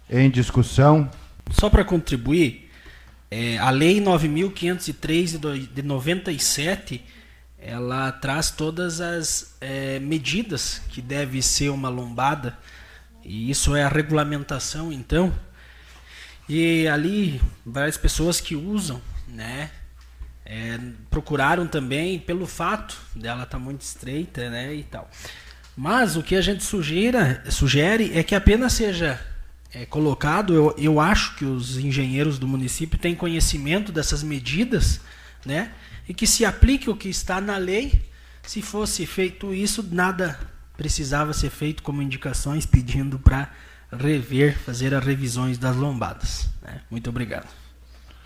Em discussão. Só para contribuir, é, a Lei 9.503 de 97 ela traz todas as é, medidas que deve ser uma lombada e isso é a regulamentação então e ali várias pessoas que usam né é, procuraram também pelo fato dela estar tá muito estreita né e tal mas o que a gente sugira, sugere é que apenas seja é, colocado eu, eu acho que os engenheiros do município têm conhecimento dessas medidas né e que se aplique o que está na lei. Se fosse feito isso, nada precisava ser feito como indicações pedindo para rever, fazer as revisões das lombadas. Né? Muito obrigado.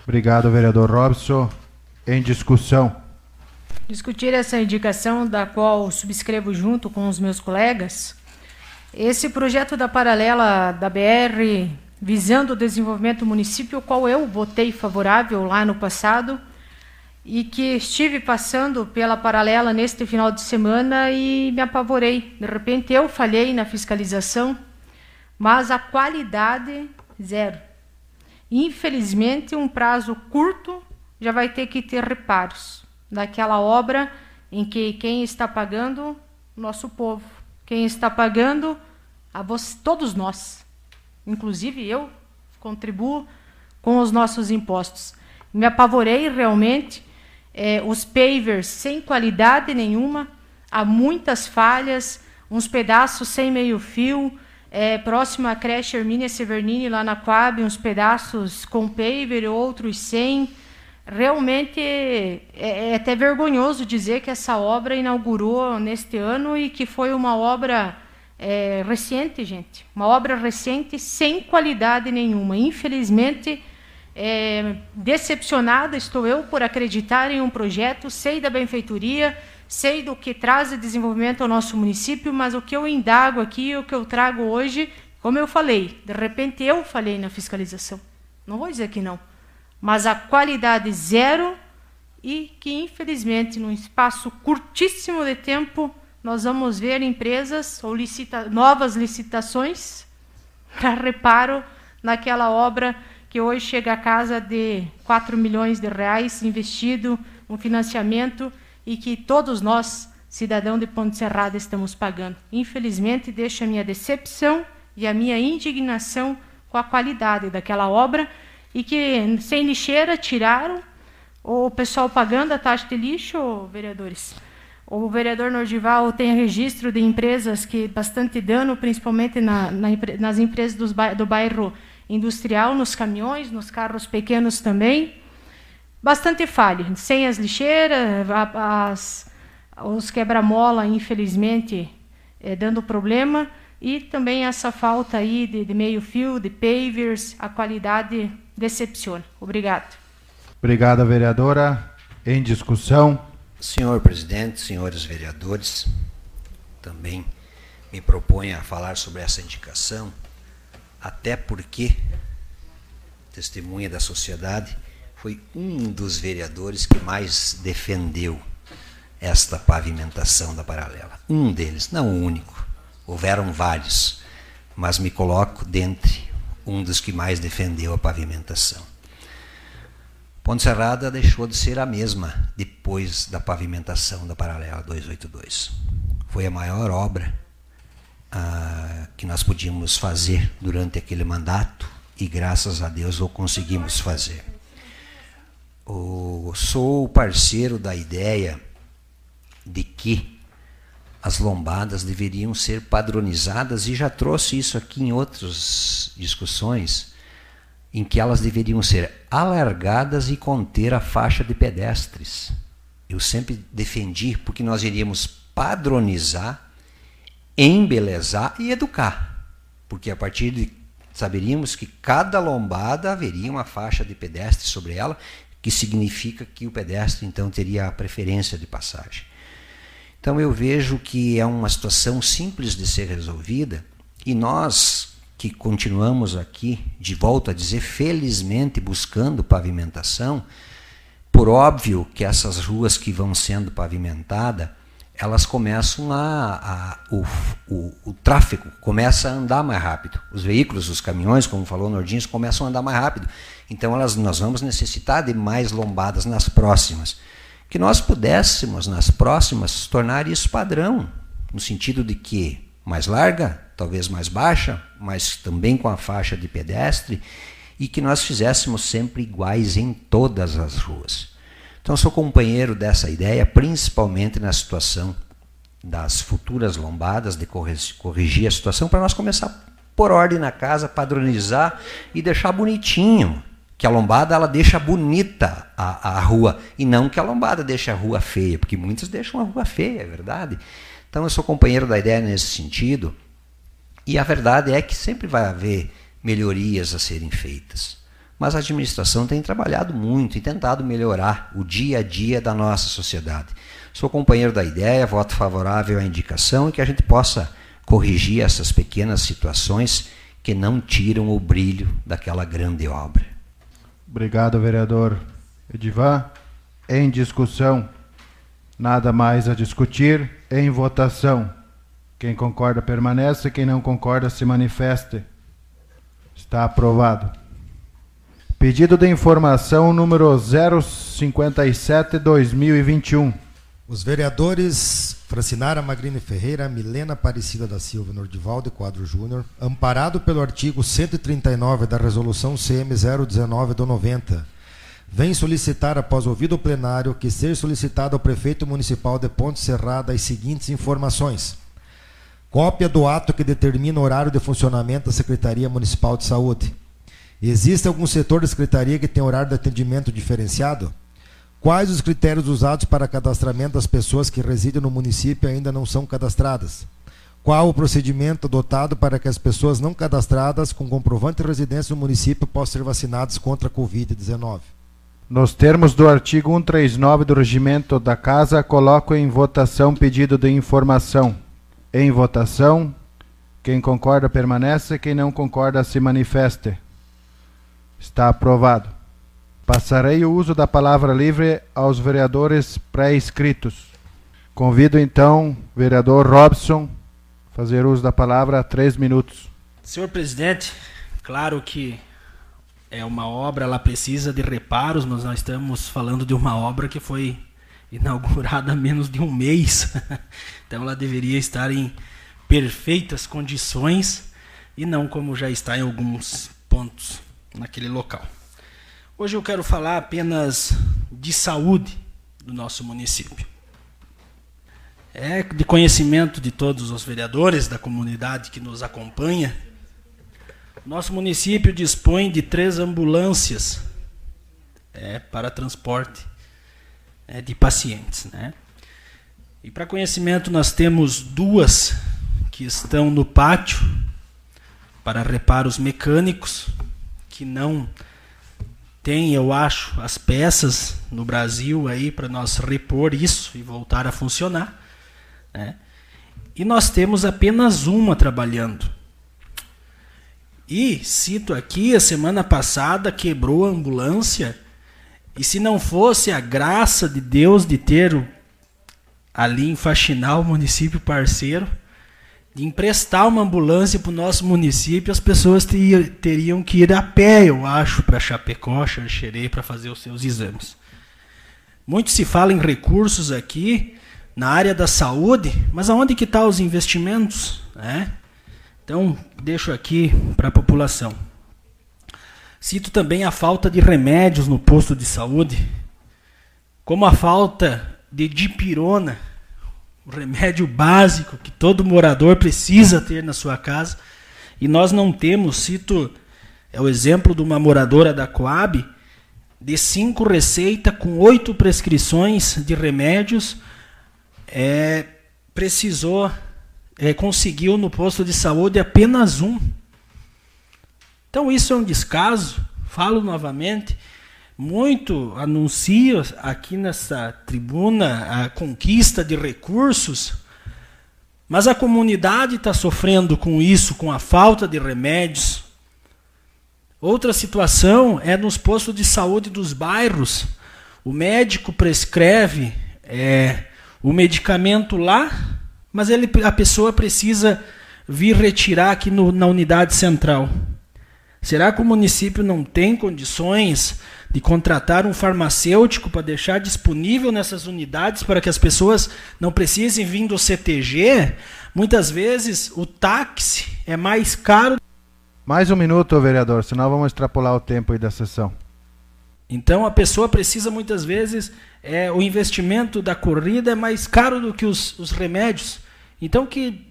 Obrigado, vereador Robson. Em discussão. Discutir essa indicação, da qual subscrevo junto com os meus colegas, esse projeto da paralela da BR visando o desenvolvimento do município, ao qual eu votei favorável lá no passado, e que estive passando pela paralela neste final de semana e me apavorei. De repente eu falhei na fiscalização, mas a qualidade zero. Infelizmente, um prazo curto já vai ter que ter reparos daquela obra em que quem está pagando nosso povo, quem está pagando a você, todos nós, inclusive eu contribuo com os nossos impostos. Me apavorei realmente é, os pavers sem qualidade nenhuma, há muitas falhas, uns pedaços sem meio fio, é, próximo à creche Hermínia Severnini, lá na Coab, uns pedaços com paver, outros sem. Realmente é, é até vergonhoso dizer que essa obra inaugurou neste ano e que foi uma obra é, recente, gente. Uma obra recente sem qualidade nenhuma. Infelizmente, é, decepcionada estou eu por acreditar em um projeto, sei da benfeitoria, sei do que traz de desenvolvimento ao nosso município, mas o que eu indago aqui, o que eu trago hoje, como eu falei, de repente eu falei na fiscalização. Não vou dizer que não. Mas a qualidade zero e que, infelizmente, num espaço curtíssimo de tempo, nós vamos ver empresas ou licita novas licitações <laughs> para reparo naquela obra que hoje chega a casa de 4 milhões de reais investido, um financiamento e que todos nós, cidadão de Ponte Serrada, estamos pagando. Infelizmente, deixa a minha decepção e a minha indignação com a qualidade daquela obra e que sem lixeira tiraram o pessoal pagando a taxa de lixo, vereadores. O vereador Nordival tem registro de empresas que bastante dano, principalmente na, na, nas empresas dos, do bairro industrial nos caminhões, nos carros pequenos também. Bastante falha, sem as lixeiras, as, os quebra-mola, infelizmente, é, dando problema, e também essa falta aí de, de meio-fio, de pavers, a qualidade decepciona. Obrigado. Obrigada, vereadora. Em discussão. Senhor presidente, senhores vereadores, também me proponho a falar sobre essa indicação até porque, testemunha da sociedade, foi um dos vereadores que mais defendeu esta pavimentação da paralela. Um deles, não o único. Houveram vários, mas me coloco dentre um dos que mais defendeu a pavimentação. Ponte Serrada deixou de ser a mesma depois da pavimentação da paralela 282. Foi a maior obra ah, que nós podíamos fazer durante aquele mandato e graças a Deus o conseguimos fazer. O, sou parceiro da ideia de que as lombadas deveriam ser padronizadas e já trouxe isso aqui em outras discussões em que elas deveriam ser alargadas e conter a faixa de pedestres. Eu sempre defendi porque nós iríamos padronizar embelezar e educar. Porque a partir de saberíamos que cada lombada haveria uma faixa de pedestre sobre ela, que significa que o pedestre então teria a preferência de passagem. Então eu vejo que é uma situação simples de ser resolvida e nós que continuamos aqui, de volta a dizer, felizmente buscando pavimentação, por óbvio que essas ruas que vão sendo pavimentadas, elas começam a, a o, o, o, tráfego começa a andar mais rápido. Os veículos, os caminhões, como falou o Nordinhos, começam a andar mais rápido. Então elas, nós vamos necessitar de mais lombadas nas próximas. Que nós pudéssemos, nas próximas, tornar isso padrão, no sentido de que mais larga, talvez mais baixa, mas também com a faixa de pedestre, e que nós fizéssemos sempre iguais em todas as ruas. Então, sou companheiro dessa ideia, principalmente na situação das futuras lombadas, de corrigir a situação, para nós começar a pôr ordem na casa, padronizar e deixar bonitinho. Que a lombada ela deixa bonita a, a rua e não que a lombada deixe a rua feia, porque muitos deixam a rua feia, é verdade. Então eu sou companheiro da ideia nesse sentido, e a verdade é que sempre vai haver melhorias a serem feitas. Mas a administração tem trabalhado muito e tentado melhorar o dia a dia da nossa sociedade. Sou companheiro da ideia, voto favorável à indicação e que a gente possa corrigir essas pequenas situações que não tiram o brilho daquela grande obra. Obrigado, vereador Edivan. Em discussão, nada mais a discutir. Em votação, quem concorda permanece, quem não concorda se manifeste. Está aprovado. Pedido de informação número 057-2021. Os vereadores Francinara Magrini Ferreira, Milena Aparecida da Silva Nordivaldo Quadro Júnior, amparado pelo artigo 139 da Resolução CM 019 do 90, vem solicitar, após ouvido o plenário, que seja solicitado ao prefeito municipal de Ponte Serrada as seguintes informações. Cópia do ato que determina o horário de funcionamento da Secretaria Municipal de Saúde Existe algum setor da secretaria que tem horário de atendimento diferenciado? Quais os critérios usados para cadastramento das pessoas que residem no município e ainda não são cadastradas? Qual o procedimento adotado para que as pessoas não cadastradas com comprovante de residência no município possam ser vacinadas contra a Covid-19? Nos termos do artigo 139 do regimento da Casa, coloco em votação pedido de informação. Em votação, quem concorda permanece, quem não concorda se manifeste. Está aprovado. Passarei o uso da palavra livre aos vereadores pré-inscritos. Convido então o vereador Robson a fazer uso da palavra três minutos. Senhor presidente, claro que é uma obra, ela precisa de reparos, mas nós estamos falando de uma obra que foi inaugurada há menos de um mês. <laughs> então ela deveria estar em perfeitas condições e não como já está em alguns pontos naquele local. Hoje eu quero falar apenas de saúde do nosso município. É de conhecimento de todos os vereadores da comunidade que nos acompanha. Nosso município dispõe de três ambulâncias é, para transporte é, de pacientes. Né? E para conhecimento, nós temos duas que estão no pátio para reparos mecânicos que não tem, eu acho, as peças no Brasil aí para nós repor isso e voltar a funcionar. Né? E nós temos apenas uma trabalhando. E cito aqui, a semana passada quebrou a ambulância. E se não fosse a graça de Deus de ter ali em Faxinal, município parceiro, de emprestar uma ambulância para o nosso município, as pessoas teriam que ir a pé, eu acho, para Chapecó, Xanxerê, para fazer os seus exames. Muito se fala em recursos aqui na área da saúde, mas aonde que estão tá os investimentos? Né? Então, deixo aqui para a população. Cito também a falta de remédios no posto de saúde, como a falta de dipirona, o remédio básico que todo morador precisa ter na sua casa. E nós não temos, cito é o exemplo de uma moradora da Coab, de cinco receitas com oito prescrições de remédios, é, precisou, é, conseguiu no posto de saúde apenas um. Então isso é um descaso, falo novamente, muito anuncia aqui nessa tribuna a conquista de recursos, mas a comunidade está sofrendo com isso, com a falta de remédios. Outra situação é nos postos de saúde dos bairros. O médico prescreve é, o medicamento lá, mas ele, a pessoa precisa vir retirar aqui no, na unidade central. Será que o município não tem condições de contratar um farmacêutico para deixar disponível nessas unidades para que as pessoas não precisem vir do CTG? Muitas vezes o táxi é mais caro. Mais um minuto, vereador, senão vamos extrapolar o tempo aí da sessão. Então a pessoa precisa muitas vezes, é, o investimento da corrida é mais caro do que os, os remédios. Então que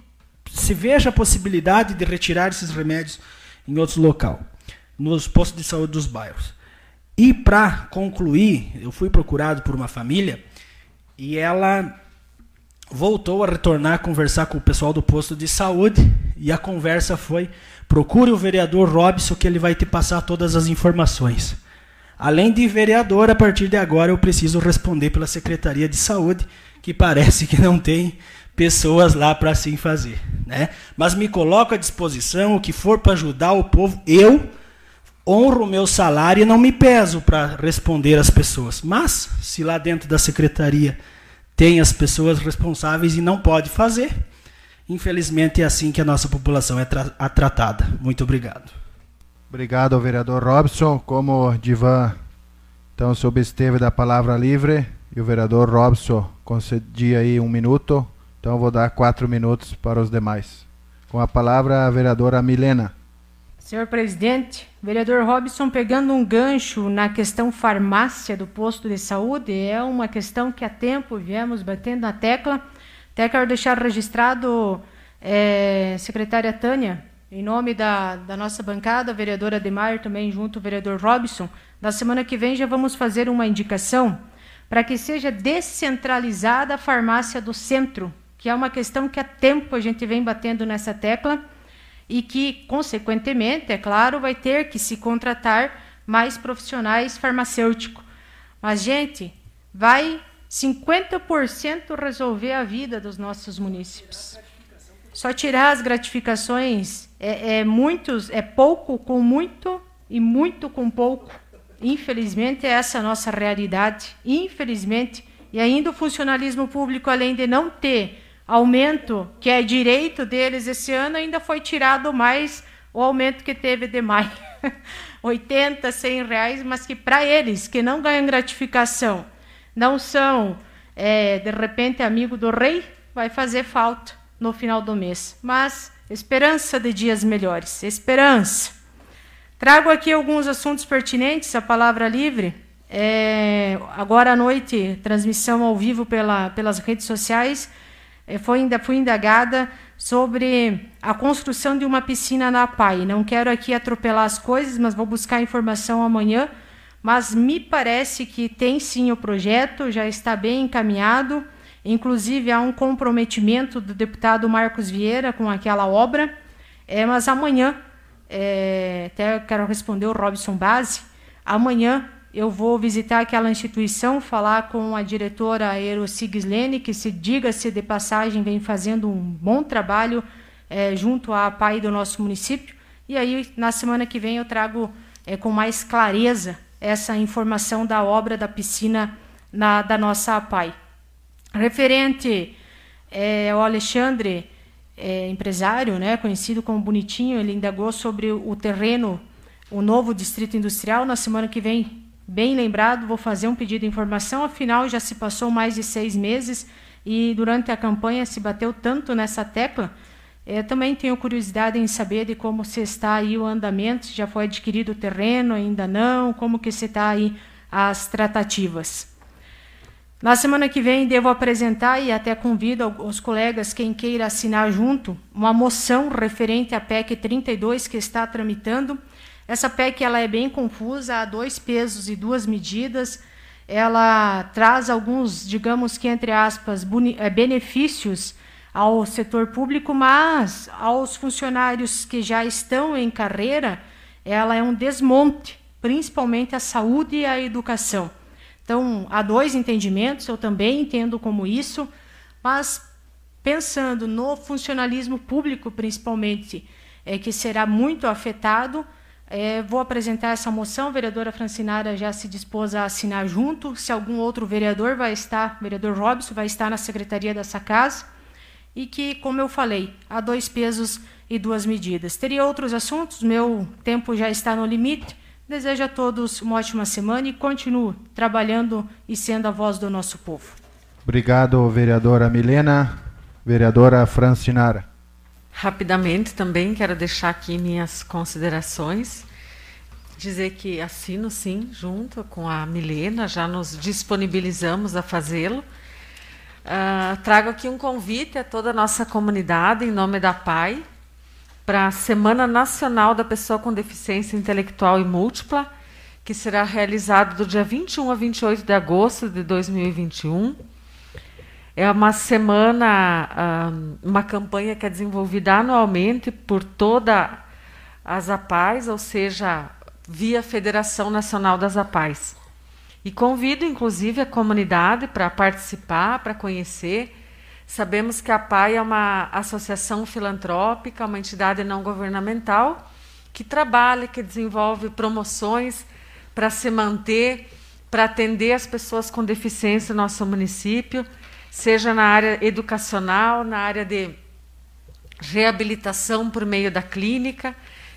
se veja a possibilidade de retirar esses remédios em outro local, nos postos de saúde dos bairros. E para concluir, eu fui procurado por uma família e ela voltou a retornar a conversar com o pessoal do posto de saúde e a conversa foi: procure o vereador Robson que ele vai te passar todas as informações. Além de vereador, a partir de agora eu preciso responder pela Secretaria de Saúde, que parece que não tem pessoas lá para assim fazer, né? Mas me coloco à disposição, o que for para ajudar o povo, eu honro o meu salário e não me peso para responder às pessoas. Mas se lá dentro da secretaria tem as pessoas responsáveis e não pode fazer, infelizmente é assim que a nossa população é tra tratada. Muito obrigado. Obrigado ao vereador Robson. Como Divan então se obsteve da palavra livre e o vereador Robson concedia aí um minuto, então vou dar quatro minutos para os demais. Com a palavra a vereadora Milena. Senhor presidente, vereador Robson, pegando um gancho na questão farmácia do posto de saúde, é uma questão que há tempo viemos batendo na tecla. Até quero deixar registrado, é, secretária Tânia, em nome da, da nossa bancada, vereadora Demar, também junto ao vereador Robson, na semana que vem já vamos fazer uma indicação para que seja descentralizada a farmácia do centro, que é uma questão que há tempo a gente vem batendo nessa tecla e que, consequentemente, é claro, vai ter que se contratar mais profissionais farmacêuticos. Mas, gente, vai 50% resolver a vida dos nossos municípios. Só tirar as gratificações é, é, muitos, é pouco com muito e muito com pouco. Infelizmente, é essa a nossa realidade. Infelizmente, e ainda o funcionalismo público, além de não ter aumento que é direito deles esse ano, ainda foi tirado mais o aumento que teve de maio. <laughs> 80, 100 reais, mas que para eles, que não ganham gratificação, não são, é, de repente, amigo do rei, vai fazer falta no final do mês. Mas esperança de dias melhores, esperança. Trago aqui alguns assuntos pertinentes, a palavra livre. É, agora à noite, transmissão ao vivo pela, pelas redes sociais foi, fui indagada sobre a construção de uma piscina na PAI. Não quero aqui atropelar as coisas, mas vou buscar informação amanhã. Mas me parece que tem sim o projeto, já está bem encaminhado. Inclusive, há um comprometimento do deputado Marcos Vieira com aquela obra. É, mas amanhã, é, até quero responder o Robson Base, amanhã eu vou visitar aquela instituição, falar com a diretora Eero Sigislene, que, se diga-se de passagem, vem fazendo um bom trabalho é, junto à PAI do nosso município. E aí, na semana que vem, eu trago é, com mais clareza essa informação da obra da piscina na, da nossa PAI. Referente é, ao Alexandre, empresário, né, conhecido como Bonitinho, ele indagou sobre o terreno, o novo distrito industrial. Na semana que vem Bem lembrado, vou fazer um pedido de informação, afinal já se passou mais de seis meses e durante a campanha se bateu tanto nessa tecla. Eu também tenho curiosidade em saber de como se está aí o andamento, se já foi adquirido o terreno, ainda não, como que se está aí as tratativas. Na semana que vem devo apresentar e até convido os colegas quem queira assinar junto uma moção referente à PEC 32 que está tramitando essa PEC ela é bem confusa, há dois pesos e duas medidas. Ela traz alguns, digamos que entre aspas, eh, benefícios ao setor público, mas aos funcionários que já estão em carreira, ela é um desmonte, principalmente a saúde e a educação. Então, há dois entendimentos, eu também entendo como isso, mas pensando no funcionalismo público, principalmente, é que será muito afetado, É, vou apresentar essa moção. A vereadora Francinara já se dispôs a assinar junto. Se algum outro vereador vai estar, vereador Robson, vai estar na secretaria dessa casa. E que, como eu falei, há dois pesos e duas medidas. Teria outros assuntos, meu tempo já está no limite. Desejo a todos uma ótima semana e continuo trabalhando e sendo a voz do nosso povo. Obrigado, vereadora Milena. Vereadora Francinara. Rapidamente também quero deixar aqui minhas considerações. Dizer que assino sim, junto com a Milena, já nos disponibilizamos a fazê-lo. Uh, trago aqui um convite a toda a nossa comunidade, em nome da PAI, para a Semana Nacional da Pessoa com Deficiência Intelectual e Múltipla, que será realizado do dia 21 a 28 de agosto de 2021. É uma semana, ah, uma campanha que é desenvolvida anualmente por toda as APAES, ou seja, via Federação Nacional das APAES. E convido, inclusive, a comunidade para participar, para conhecer Sabemos que a PAI é uma associação filantrópica, uma entidade não governamental que trabalha, que desenvolve promoções para se manter, para atender as pessoas com deficiência no nosso município, seja na área educacional, na área de reabilitação por meio da clínica.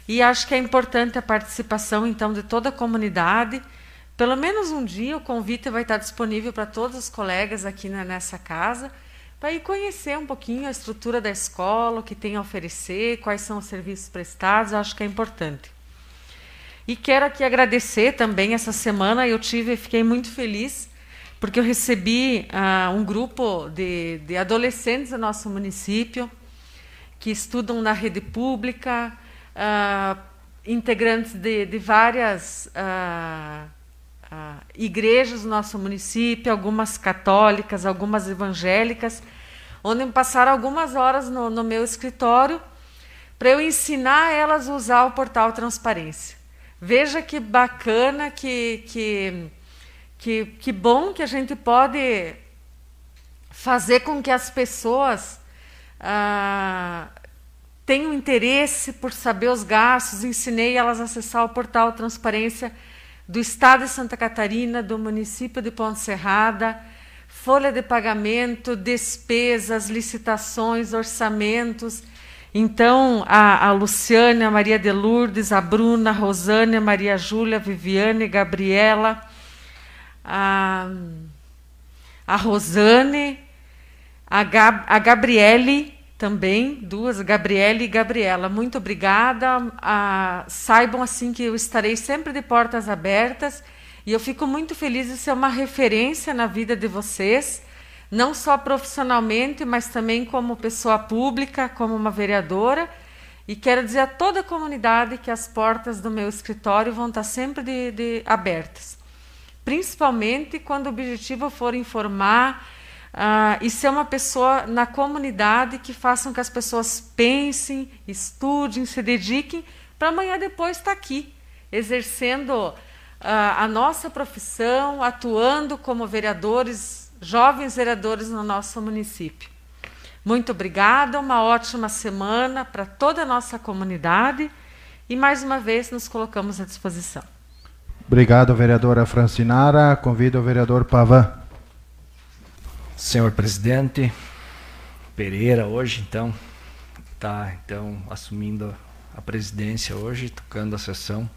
E acho que é importante a participação, então, de toda a comunidade. Pelo menos um dia o convite vai estar disponível para todos os colegas aqui nessa casa para ir conhecer um pouquinho a estrutura da escola, o que tem a oferecer, quais são os serviços prestados, acho que é importante. E quero aqui agradecer também essa semana, eu tive, fiquei muito feliz, porque eu recebi uh, um grupo de, de adolescentes do nosso município que estudam na rede pública, uh, integrantes de, de várias uh, igrejas do nosso município, algumas católicas, algumas evangélicas, onde passaram algumas horas no, no meu escritório para eu ensinar elas a usar o portal Transparência. Veja que bacana, que, que, que, que bom que a gente pode fazer com que as pessoas ah, tenham interesse por saber os gastos. Ensinei elas a acessar o portal Transparência do Estado de Santa Catarina, do município de Ponte Serrada, folha de pagamento, despesas, licitações, orçamentos. Então, a, a Luciane, a Maria de Lourdes, a Bruna, a Rosane, a Maria Júlia, a Viviane, a Gabriela, a, a Rosane, a, Gab, a Gabriele, também, duas, Gabriele e Gabriela. Muito obrigada. Saibam assim que eu estarei sempre de portas abertas e eu fico muito feliz de ser uma referência na vida de vocês, não só profissionalmente, mas também como pessoa pública, como uma vereadora. E quero dizer a toda a comunidade que as portas do meu escritório vão estar sempre de, de abertas, principalmente quando o objetivo for informar Uh, e ser uma pessoa na comunidade que faça com que as pessoas pensem, estudem, se dediquem, para amanhã depois estar tá aqui, exercendo uh, a nossa profissão, atuando como vereadores, jovens vereadores no nosso município. Muito obrigada, uma ótima semana para toda a nossa comunidade e mais uma vez nos colocamos à disposição. Obrigado, vereadora Francinara. Convido o vereador Pavan. Senhor presidente Pereira hoje então está então assumindo a presidência hoje, tocando a sessão.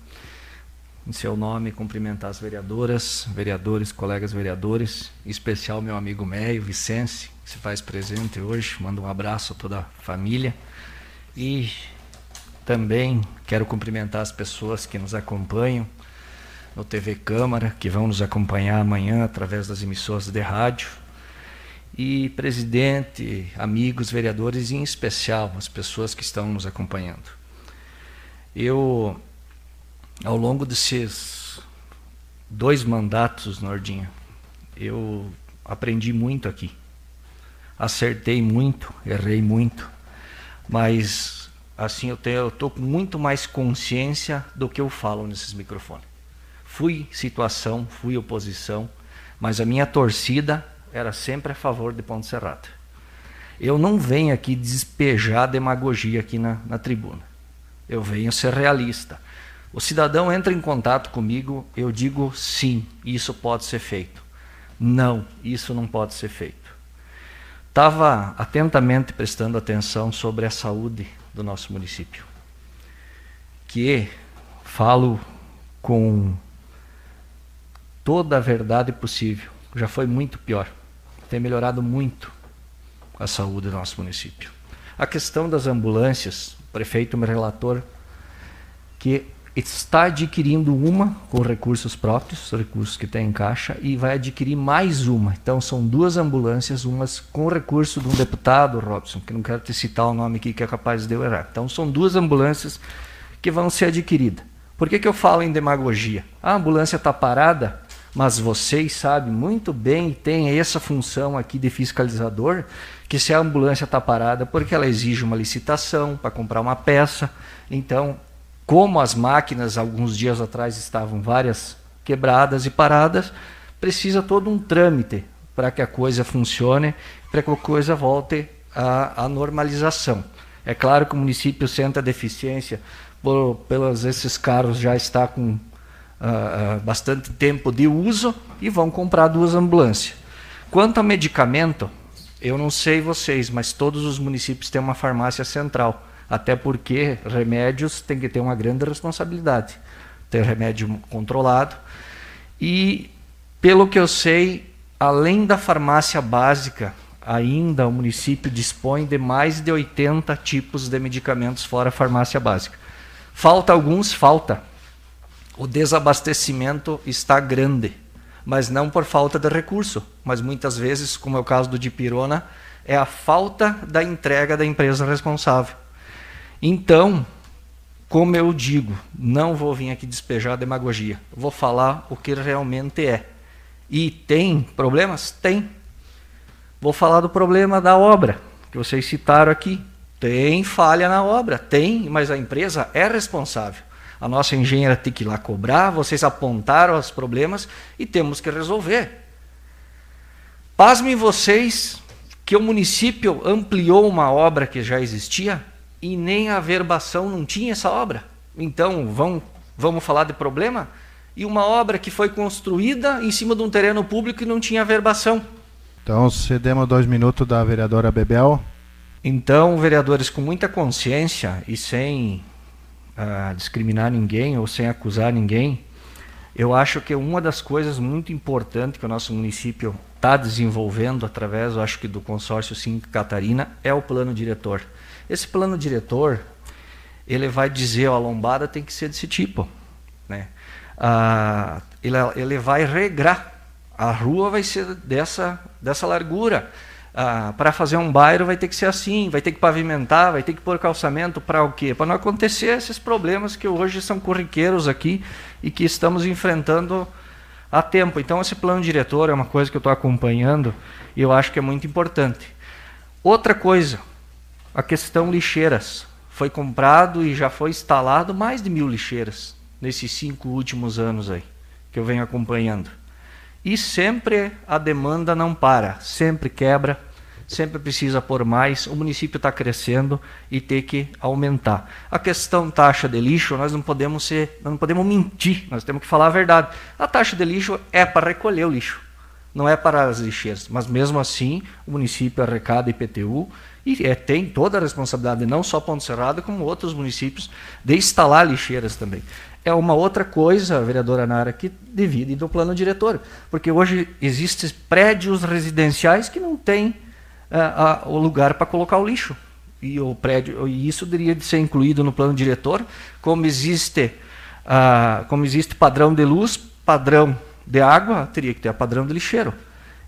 Em seu nome, cumprimentar as vereadoras, vereadores, colegas vereadores, em especial meu amigo Meio, Vicente, que se faz presente hoje. Mando um abraço a toda a família. E também quero cumprimentar as pessoas que nos acompanham no TV Câmara, que vão nos acompanhar amanhã através das emissoras de rádio e presidente, amigos, vereadores, em especial as pessoas que estão nos acompanhando. Eu, ao longo desses dois mandatos, Nordinha, eu aprendi muito aqui. Acertei muito, errei muito, mas assim eu tô com muito mais consciência do que eu falo nesses microfones. Fui situação, fui oposição, mas a minha torcida era sempre a favor de Ponte Serrata. Eu não venho aqui despejar demagogia aqui na, na tribuna. Eu venho ser realista. O cidadão entra em contato comigo, eu digo sim, isso pode ser feito. Não, isso não pode ser feito. Estava atentamente prestando atenção sobre a saúde do nosso município, que falo com toda a verdade possível. Já foi muito pior. Tem melhorado muito a saúde do nosso município. A questão das ambulâncias, o prefeito me relatou que está adquirindo uma com recursos próprios, recursos que tem em caixa, e vai adquirir mais uma. Então são duas ambulâncias, umas com recurso de um deputado, Robson, que não quero te citar o nome aqui que é capaz de eu errar. Então são duas ambulâncias que vão ser adquiridas. Por que, que eu falo em demagogia? A ambulância está parada, mas vocês sabem muito bem, tem essa função aqui de fiscalizador, que se a ambulância está parada, porque ela exige uma licitação para comprar uma peça. Então, como as máquinas alguns dias atrás estavam várias quebradas e paradas, precisa todo um trâmite para que a coisa funcione, para que a coisa volte à, à normalização. É claro que o município sente a deficiência por, pelos esses carros já está com uh, bastante tempo de uso e vão comprar duas ambulâncias. Quanto a medicamento, eu não sei vocês, mas todos os municípios têm uma farmácia central. Até porque remédios tem que ter uma grande responsabilidade. Ter remédio controlado. E, pelo que eu sei, além da farmácia básica, ainda o município dispõe de mais de 80 tipos de medicamentos fora a farmácia básica. Falta alguns? Falta. O desabastecimento está grande, mas não por falta de recurso, mas muitas vezes, como é o caso do Dipirona, é a falta da entrega da empresa responsável. Então, como eu digo, não vou vir aqui despejar demagogia. Vou falar o que realmente é. E tem problemas? Tem. Vou falar do problema da obra, que vocês citaram aqui. Tem falha na obra, tem, mas a empresa é responsável. A nossa engenheira tem que ir lá cobrar, vocês apontaram os problemas e temos que resolver. Pasmem vocês que o município ampliou uma obra que já existia e nem a verbação não tinha essa obra. Então, vão, vamos falar de problema? E uma obra que foi construída em cima de um terreno público e não tinha verbação. Então, cedemos dois minutos da vereadora Bebel. Então, vereadores, com muita consciência e sem uh, discriminar ninguém ou sem acusar ninguém, eu acho que uma das coisas muito importantes que o nosso município está desenvolvendo através, eu acho que do consórcio Sim Catarina, é o plano diretor. Esse plano diretor, ele vai dizer, ó, a lombada tem que ser desse tipo. Né? Ah, ele, ele vai regrar. A rua vai ser dessa, dessa largura. Ah, para fazer um bairro vai ter que ser assim, vai ter que pavimentar, vai ter que pôr calçamento para o quê? Para não acontecer esses problemas que hoje são corriqueiros aqui e que estamos enfrentando há tempo. Então esse plano diretor é uma coisa que eu estou acompanhando e eu acho que é muito importante. Outra coisa, a questão lixeiras. Foi comprado e já foi instalado mais de mil lixeiras nesses cinco últimos anos aí que eu venho acompanhando. E sempre a demanda não para, sempre quebra, sempre precisa por mais. O município está crescendo e tem que aumentar. A questão taxa de lixo, nós não podemos ser, não podemos mentir, nós temos que falar a verdade. A taxa de lixo é para recolher o lixo, não é para as lixeiras. Mas mesmo assim, o município arrecada IPTU e é, tem toda a responsabilidade, não só Ponto Cerrado, como outros municípios, de instalar lixeiras também. É uma outra coisa, vereadora Nara, que divide do plano diretor. Porque hoje existem prédios residenciais que não têm o lugar para colocar o lixo. E, o prédio, e isso deveria ser incluído no plano diretor, como existe, como existe padrão de luz, padrão de água, teria que ter padrão de lixeiro.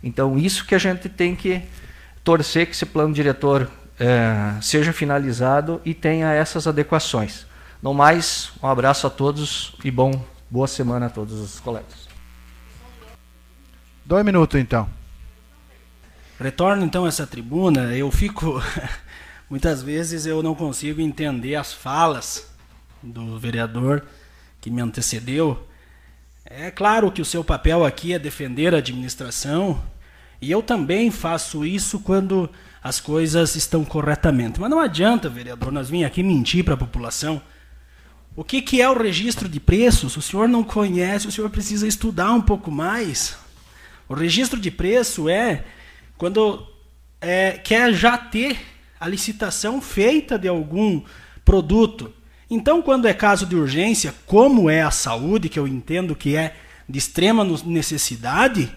Então, isso que a gente tem que torcer que esse plano diretor é, seja finalizado e tenha essas adequações. No mais, um abraço a todos e bom boa semana a todos os colegas. Dois minutos então. Retorno então a essa tribuna. Eu fico <laughs> muitas vezes eu não consigo entender as falas do vereador que me antecedeu. É claro que o seu papel aqui é defender a administração, e eu também faço isso quando as coisas estão corretamente. Mas não adianta, vereador, nós vim aqui mentir para a população. O que, que é o registro de preços? O senhor não conhece, o senhor precisa estudar um pouco mais. O registro de preço é quando é, quer já ter a licitação feita de algum produto. Então, quando é caso de urgência, como é a saúde, que eu entendo que é de extrema necessidade,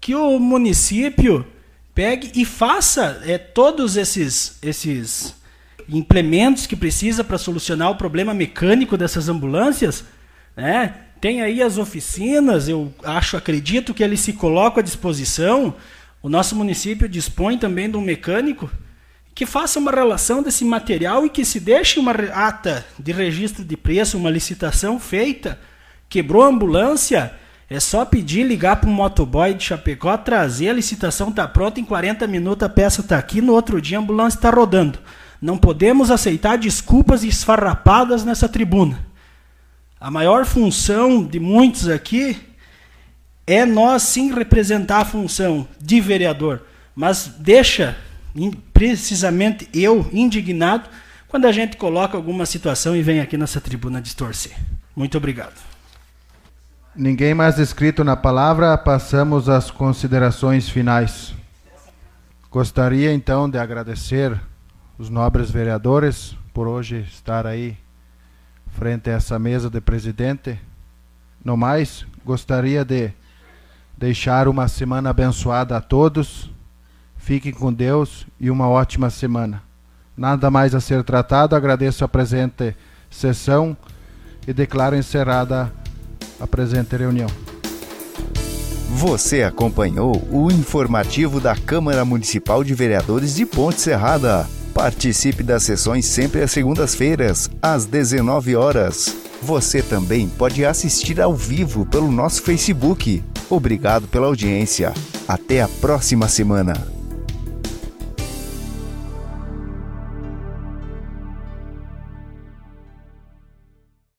que o município pegue e faça é, todos esses, esses implementos que precisa para solucionar o problema mecânico dessas ambulâncias, né? Tem aí as oficinas, eu acho, acredito que eles se colocam à disposição. O nosso município dispõe também de um mecânico que faça uma relação desse material e que se deixe uma ata de registro de preço, uma licitação feita. Quebrou a ambulância, é só pedir, ligar para o motoboy de Chapecó, trazer, a licitação está pronta, em 40 minutos a peça está aqui, no outro dia a ambulância está rodando. Não podemos aceitar desculpas esfarrapadas nessa tribuna. A maior função de muitos aqui é nós sim representar a função de vereador, mas deixa precisamente eu indignado quando a gente coloca alguma situação e vem aqui nessa tribuna distorcer. Muito obrigado. Ninguém mais inscrito na palavra, passamos às considerações finais. Gostaria então de agradecer os nobres vereadores por hoje estar aí frente a essa mesa de presidente. No mais, gostaria de deixar uma semana abençoada a todos. Fiquem com Deus e uma ótima semana. Nada mais a ser tratado, agradeço a presente sessão e declaro encerrada a presente reunião. Você acompanhou o informativo da Câmara Municipal de Vereadores de Ponte Serrada. Participe das sessões sempre às segundas-feiras, às 19 horas. Você também pode assistir ao vivo pelo nosso Facebook. Obrigado pela audiência. Até a próxima semana.